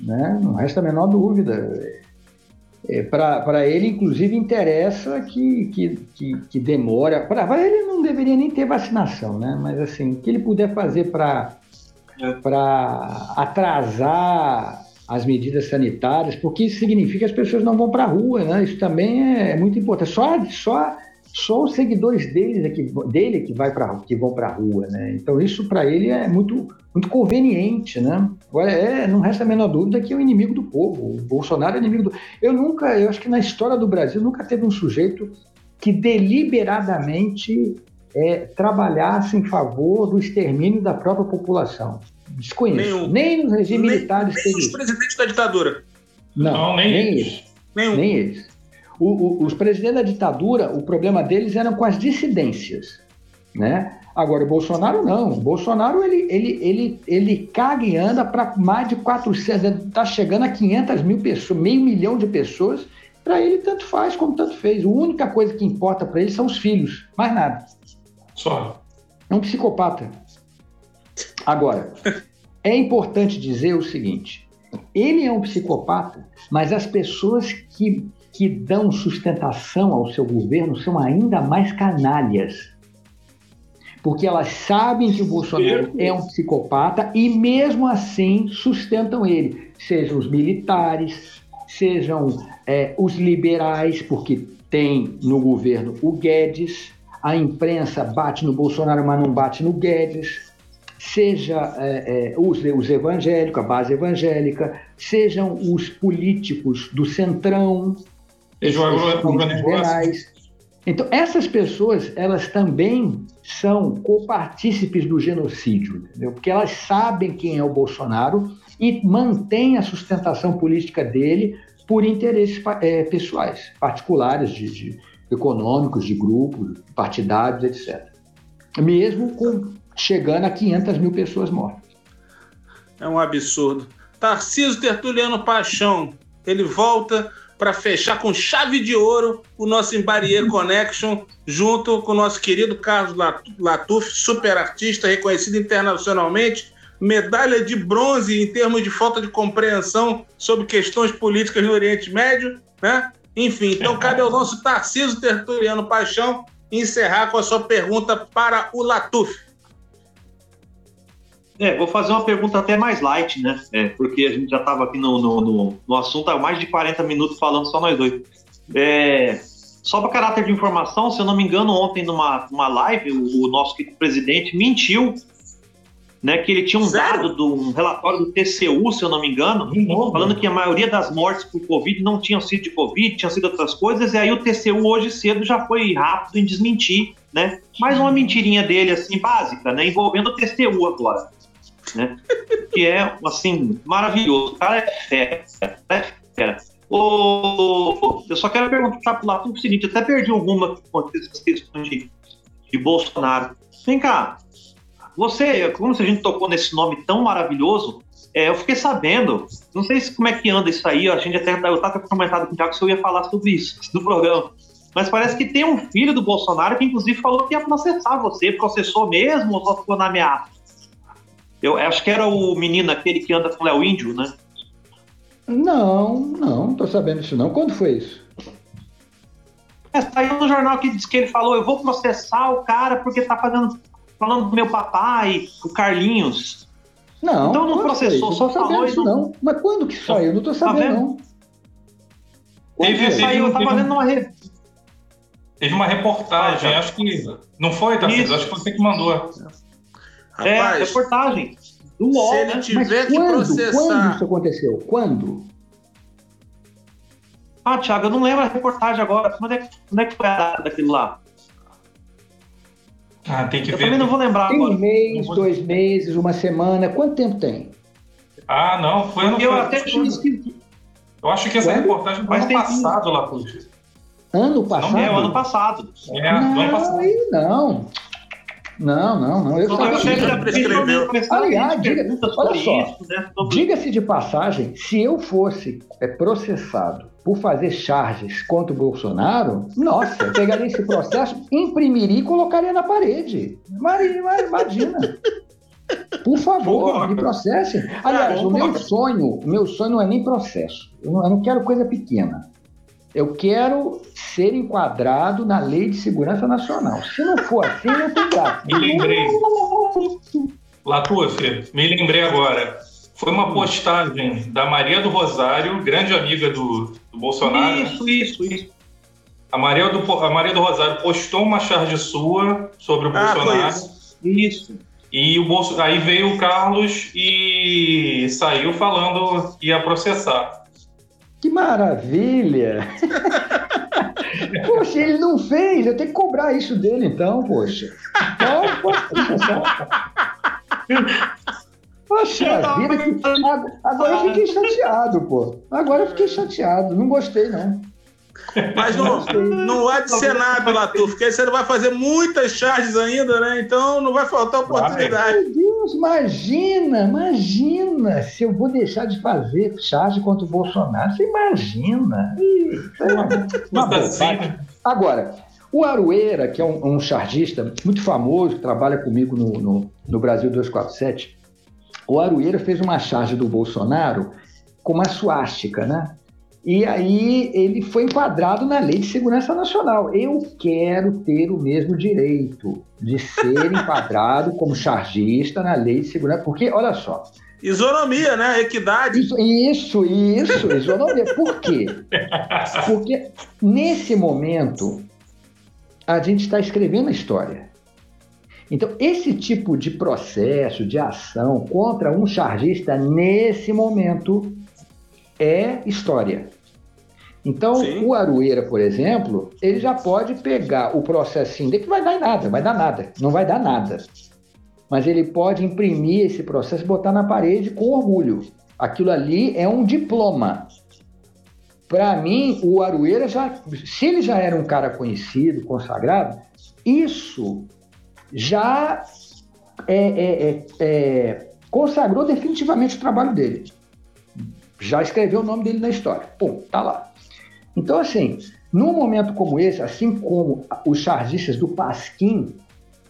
né? não resta a menor dúvida. É, para ele, inclusive, interessa que, que, que, que demora. Para ele não deveria nem ter vacinação, né? mas assim, o que ele puder fazer para para atrasar as medidas sanitárias, porque isso significa que as pessoas não vão para a rua, né? Isso também é muito importante. Só, só só os seguidores deles é que, dele que, vai pra, que vão para a rua, né? Então isso para ele é muito, muito conveniente, né? Agora, é, não resta a menor dúvida que é o inimigo do povo. O Bolsonaro é inimigo do... Eu nunca, eu acho que na história do Brasil nunca teve um sujeito que deliberadamente é, trabalhasse em favor do extermínio da própria população. Desconheço. Nem, nem nos regimes nem, militares. Nem os presidentes da ditadura. Não, não nem, nem eles. Nem, nem eles. O, o, os presidentes da ditadura, o problema deles era com as dissidências, né? Agora, o Bolsonaro não. O Bolsonaro, ele, ele, ele, ele caga e anda para mais de 400, está chegando a 500 mil pessoas, meio milhão de pessoas. Para ele, tanto faz como tanto fez. A única coisa que importa para ele são os filhos, mais nada. Só. É um psicopata. Agora, é importante dizer o seguinte: ele é um psicopata, mas as pessoas que que dão sustentação ao seu governo são ainda mais canalhas. Porque elas sabem que o Bolsonaro é um psicopata e, mesmo assim, sustentam ele. Sejam os militares, sejam é, os liberais, porque tem no governo o Guedes, a imprensa bate no Bolsonaro, mas não bate no Guedes, seja é, é, os, os evangélicos, a base evangélica, sejam os políticos do centrão, liberais. Então, essas pessoas, elas também são copartícipes do genocídio, entendeu? porque elas sabem quem é o Bolsonaro e mantêm a sustentação política dele por interesses é, pessoais, particulares, de, de, econômicos, de grupos, partidários, etc. Mesmo com, chegando a 500 mil pessoas mortas. É um absurdo. Tarcísio Tertuliano Paixão, ele volta para fechar com chave de ouro o nosso Embarier Connection, junto com o nosso querido Carlos Latuf, super artista, reconhecido internacionalmente, medalha de bronze em termos de falta de compreensão sobre questões políticas no Oriente Médio, né? Enfim, então cabe ao nosso Tarcísio Tertuliano Paixão encerrar com a sua pergunta para o Latuf. É, vou fazer uma pergunta até mais light, né? É, porque a gente já estava aqui no, no, no, no, assunto há mais de 40 minutos falando só nós dois. É, só para caráter de informação, se eu não me engano, ontem numa, numa live, o, o nosso presidente mentiu né, que ele tinha um Sério? dado do um relatório do TCU, se eu não me engano, falando que a maioria das mortes por Covid não tinham sido de Covid, tinham sido outras coisas, e aí o TCU hoje cedo já foi rápido em desmentir, né? Mais uma mentirinha dele, assim, básica, né? Envolvendo o TCU agora né? que é, assim, maravilhoso. O cara é fera, é fera. O, eu só quero perguntar para lá o seguinte, até perdi alguma questão de, de Bolsonaro. Vem cá, você, como se a gente tocou nesse nome tão maravilhoso, é, eu fiquei sabendo, não sei se, como é que anda isso aí, a gente até, eu estava comentado com o Thiago se eu ia falar sobre isso no programa, mas parece que tem um filho do Bolsonaro que inclusive falou que ia processar você, processou mesmo ou só ficou na ameaça? Eu acho que era o menino aquele que anda com o Léo Índio, né? Não, não, não tô sabendo disso não. Quando foi isso? É, saiu no jornal que diz que ele falou, eu vou processar o cara porque tá fazendo, falando do meu papai, o Carlinhos. Não, então não processou, só falou isso não... não. Mas quando que saiu? Não tô tá sabendo, tá não. Teve, saiu, eu tava lendo uma re... Teve uma reportagem, ah, acho que. Não foi, Tarcísio? Acho que você que mandou. É, Rapaz, é, reportagem. Do UOL, se ele né? tiver Mas que quando, processar. Quando isso aconteceu? Quando? Ah, Thiago, eu não lembro a reportagem agora. Quando é, quando é que foi a data daquilo lá? Ah, tem que Eu ver. também não vou lembrar Tem agora. um mês, Não vou- dois meses, uma semana. Quanto tempo tem? Ah, não, foi ano Eu até tinha Eu acho que essa Quando? reportagem foi Mas ano tem- passado lá, puxa. Ano passado? É, o ano passado. É, do ano Não, passado. aí não. Não, não, não. Eu Não, sabia. eu sei que já prescreveu. começaram a Aliás, diga- olha só. né? Diga-se de passagem, se eu fosse é, processado por fazer charges contra o Bolsonaro, nossa, eu pegaria esse processo, imprimiria e colocaria na parede. Imagina. Por favor, me processem. Aliás, o meu sonho, o meu sonho não é nem processo. Eu não, eu não quero coisa pequena. Eu quero ser enquadrado na Lei de Segurança Nacional. Se não for assim, não tem graça. Me lembrei. Latuf, me lembrei agora. Foi uma postagem da Maria do Rosário, grande amiga do, do Bolsonaro. Isso, isso, isso. A Maria, do, a Maria do Rosário postou uma charge sua sobre o Ah, foi Bolsonaro. isso. Isso. E o Bolso... aí veio o Carlos e saiu falando que ia processar. Que maravilha! poxa, ele não fez, eu tenho que cobrar isso dele então, poxa. Então, poxa, poxa vida, que... agora eu fiquei chateado, pô. Agora eu fiquei chateado, não gostei não. Mas não, não há de ser nada, Latuf, porque aí você vai fazer muitas charges ainda, né? Então não vai faltar oportunidade. Meu Deus, imagina, imagina se eu vou deixar de fazer charge contra o Bolsonaro. Você imagina. É uma- uma Mas bobagem. Agora, o Aroeira, que é um, um chargista muito famoso, que trabalha comigo no, no, no Brasil 247, o Aroeira fez uma charge do Bolsonaro com uma suástica, né? E aí ele foi enquadrado na Lei de Segurança Nacional. Eu quero ter o mesmo direito de ser enquadrado como chargista na Lei de Segurança, porque, olha só, Isonomia, né? Equidade. isso, isso, isso, isonomia. Por quê? Porque nesse momento a gente está escrevendo a história. Então, esse tipo de processo, de ação contra um chargista nesse momento é história. Então, Sim. o Aroeira, por exemplo, ele já pode pegar o processinho dele, que vai dar em nada, vai dar nada, não vai dar nada. Mas ele pode imprimir esse processo e botar na parede com orgulho. Aquilo ali é um diploma. Para mim, o Aroeira já, se ele já era um cara conhecido, consagrado, isso já é, é, é, é, consagrou definitivamente o trabalho dele. Já escreveu o nome dele na história. Pum, tá lá. Então, assim, num momento como esse, assim como os chargistas do Pasquim,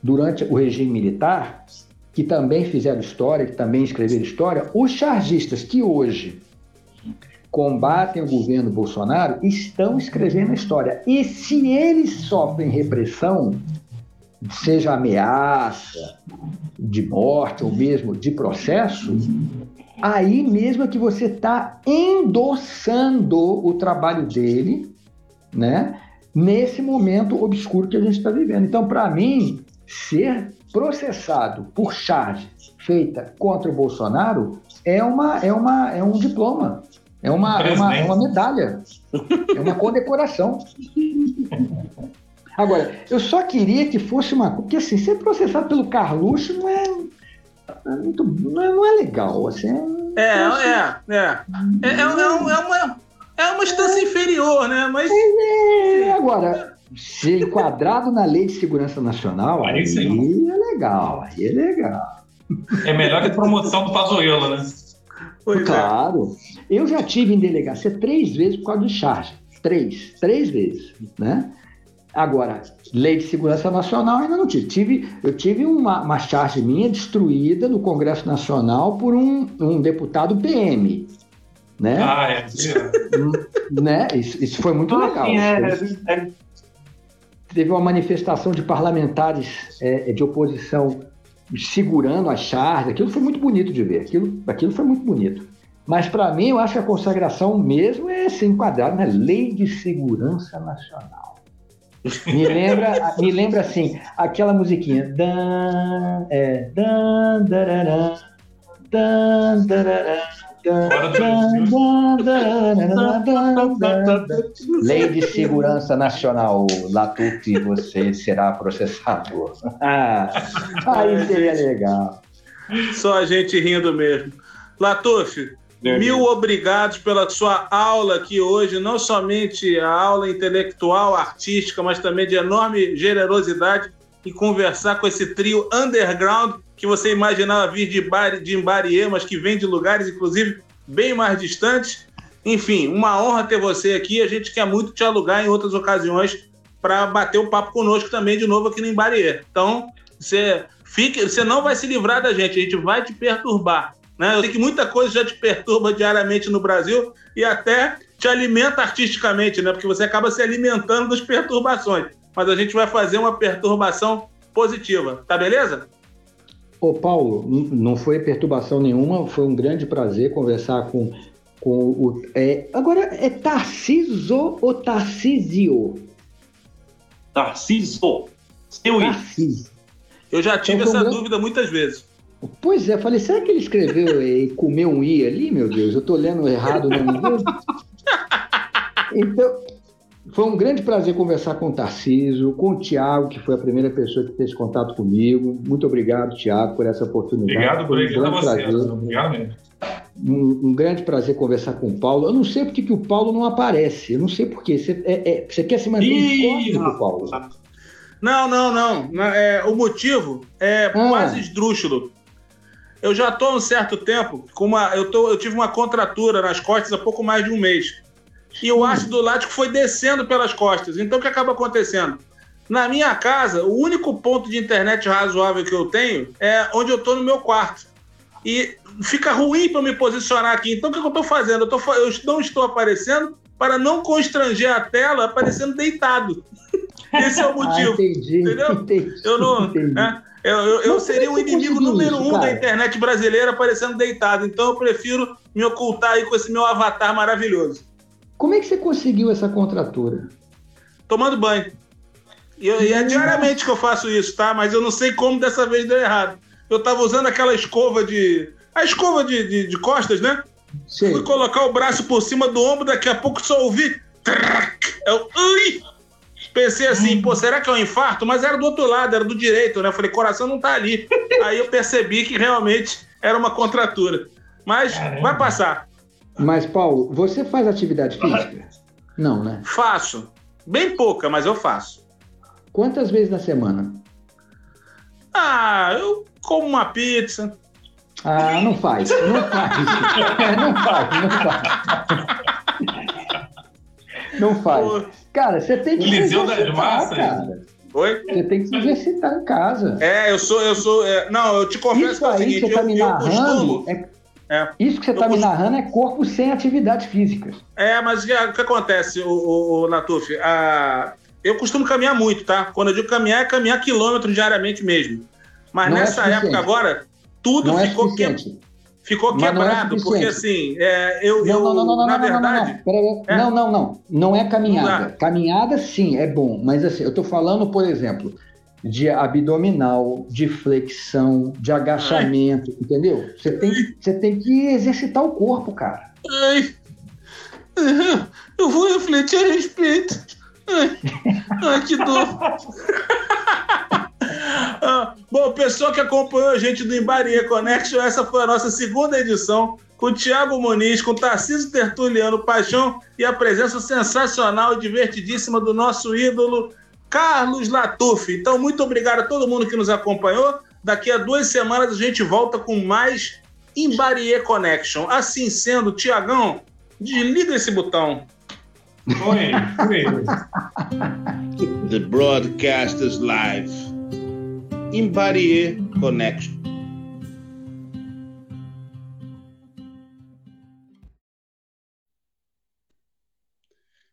durante o regime militar, que também fizeram história, que também escreveram história, os chargistas que hoje combatem o governo Bolsonaro estão escrevendo a história. E se eles sofrem repressão, seja ameaça de morte ou mesmo de processo, aí mesmo é que você está endossando o trabalho dele, né? Nesse momento obscuro que a gente está vivendo. Então, para mim, ser processado por charge feita contra o Bolsonaro é, uma, é, uma, é um diploma, é uma, é uma, é uma medalha, é uma condecoração. Agora, eu só queria que fosse uma. Porque assim, ser processado pelo Carluxo não é. é muito- não, é, não é legal. Assim, É, é, é. É, é, é um- é uma, é uma instância inferior, né? Mas é, agora, ser enquadrado na Lei de Segurança Nacional, Aí aí sim. é legal, aí é legal. É melhor que a promoção do Pazuello, né? pois é. Claro. Eu já tive em delegacia três vezes por causa de charge. Três. Três vezes. Né? Agora, lei de segurança nacional ainda não tive. tive eu tive uma, uma charge minha destruída no Congresso Nacional por um, um deputado PM. Né? Ah, é. né? Isso, isso foi muito Ah, legal. sim, é, é, Teve uma manifestação de parlamentares é, de oposição segurando as charges. Aquilo foi muito bonito de ver. Aquilo, aquilo foi muito bonito. Mas, para mim, eu acho que a consagração mesmo é ser enquadrado na Lei de Segurança Nacional. Me lembra, me lembra assim, aquela musiquinha. Dan, é, dan, dararã, dan, dararã. Lei de Segurança Nacional, Latute, você será processado. aí seria legal. Só a gente rindo mesmo. Latuf, mil obrigados pela sua aula aqui hoje, não somente a aula intelectual, artística, mas também de enorme generosidade e conversar com esse trio underground que você imaginava vir de, bar, de mas que vem de lugares, inclusive, bem mais distantes. Enfim, uma honra ter você aqui. A gente quer muito te alugar em outras ocasiões para bater o papo conosco também de novo aqui no Imbarie. Então, você, fique, você não vai se livrar da gente, a gente vai te perturbar. Né? Eu sei que muita coisa já te perturba diariamente no Brasil e até te alimenta artisticamente, né? porque você acaba se alimentando das perturbações. Mas a gente vai fazer uma perturbação positiva, tá beleza? Ô Paulo, não foi perturbação nenhuma, foi um grande prazer conversar com, com o. É, agora, é Tarciso ou Tarcisio? Tarciso. Seu Tarciso. Eu já tive então, essa grande... dúvida muitas vezes. Pois é, falei, será que ele escreveu e comeu um i ali, meu Deus? Eu estou lendo errado o nome dele. Então, foi um grande prazer conversar com o Tarciso, com o Tiago, que foi a primeira pessoa que fez contato comigo. Muito obrigado, Tiago, por essa oportunidade. Obrigado, por um grande você. Prazer. Obrigado mesmo. Um, um, grande prazer conversar com o Paulo. Eu não sei porque que o Paulo não aparece. Eu não sei porquê. Você, é, é, você quer se manter incógnito, Paulo? Não, não, não. É, o motivo é ah. quase esdrúxulo. Eu já estou há um certo tempo com uma. Eu, tô, eu tive uma contratura nas costas há pouco mais de um mês e o ácido lático foi descendo pelas costas. Então o que acaba acontecendo? Na minha casa, o único ponto de internet razoável que eu tenho é onde eu estou no meu quarto. E fica ruim para me posicionar aqui. Então o que eu estou fazendo? Eu, tô, eu não estou aparecendo para não constranger a tela aparecendo deitado. Esse é o motivo. Ah, entendi, entendeu? Entendi, eu não. É, eu, eu, eu seria o inimigo número isso, um da internet brasileira aparecendo deitado. Então eu prefiro me ocultar aí com esse meu avatar maravilhoso. Como é que você conseguiu essa contratura? Tomando banho. E, e é diariamente que eu faço isso, tá? Mas eu não sei como dessa vez deu errado. Eu tava usando aquela escova de. A escova de, de, de costas, né? Sim. Fui colocar o braço por cima do ombro, daqui a pouco só ouvi. Eu. Ui! Pensei assim, pô, será que é um infarto? Mas era do outro lado, era do direito, né? Eu falei, coração não tá ali. Aí eu percebi que realmente era uma contratura. Mas Caramba. vai passar. Mas, Paulo, você faz atividade física? Não, né? Faço. Bem pouca, mas eu faço. Quantas vezes na semana? Ah, eu como uma pizza. Ah, não faz. Não faz. não faz, não faz. Não faz. Cara, você tem que. Eliseu das Massas? Cara. Oi? Você tem que se exercitar em casa. É, eu sou, eu sou. É... não, eu te confesso Isso que é o seguinte, tá eu, eu costumo. É é. Isso que você está me narrando é corpo sem atividades físicas. É, mas o que, acontece, o, o, o Natuf? A... Eu costumo caminhar muito, tá? Quando eu digo caminhar, é caminhar quilômetros diariamente mesmo. Mas não é nessa é época agora, tudo não é ficou, é que... ficou é quebrado, porque assim, é, eu, não, eu não, não, não, na verdade. Não, não, não. Não é caminhada. Caminhada, sim, é bom. Mas assim, eu estou falando, por exemplo, de abdominal, de flexão, de agachamento, Ai. entendeu? Você tem, você tem que exercitar o corpo, cara. Ai. Eu vou refletir a respeito. Ai, Ai que dor. ah, bom, pessoal que acompanhou a gente do Embaria Connection, essa foi a nossa segunda edição com o Thiago Muniz, com o Tarcísio Tertuliano Paixão e a presença sensacional e divertidíssima do nosso ídolo Carlos Latuf. Então, muito obrigado a todo mundo que nos acompanhou. Daqui a duas semanas a gente volta com mais Embarie Connection. Assim sendo, Tiagão, desliga esse botão. Oi, oi. The broadcast is live. Embarie Connection.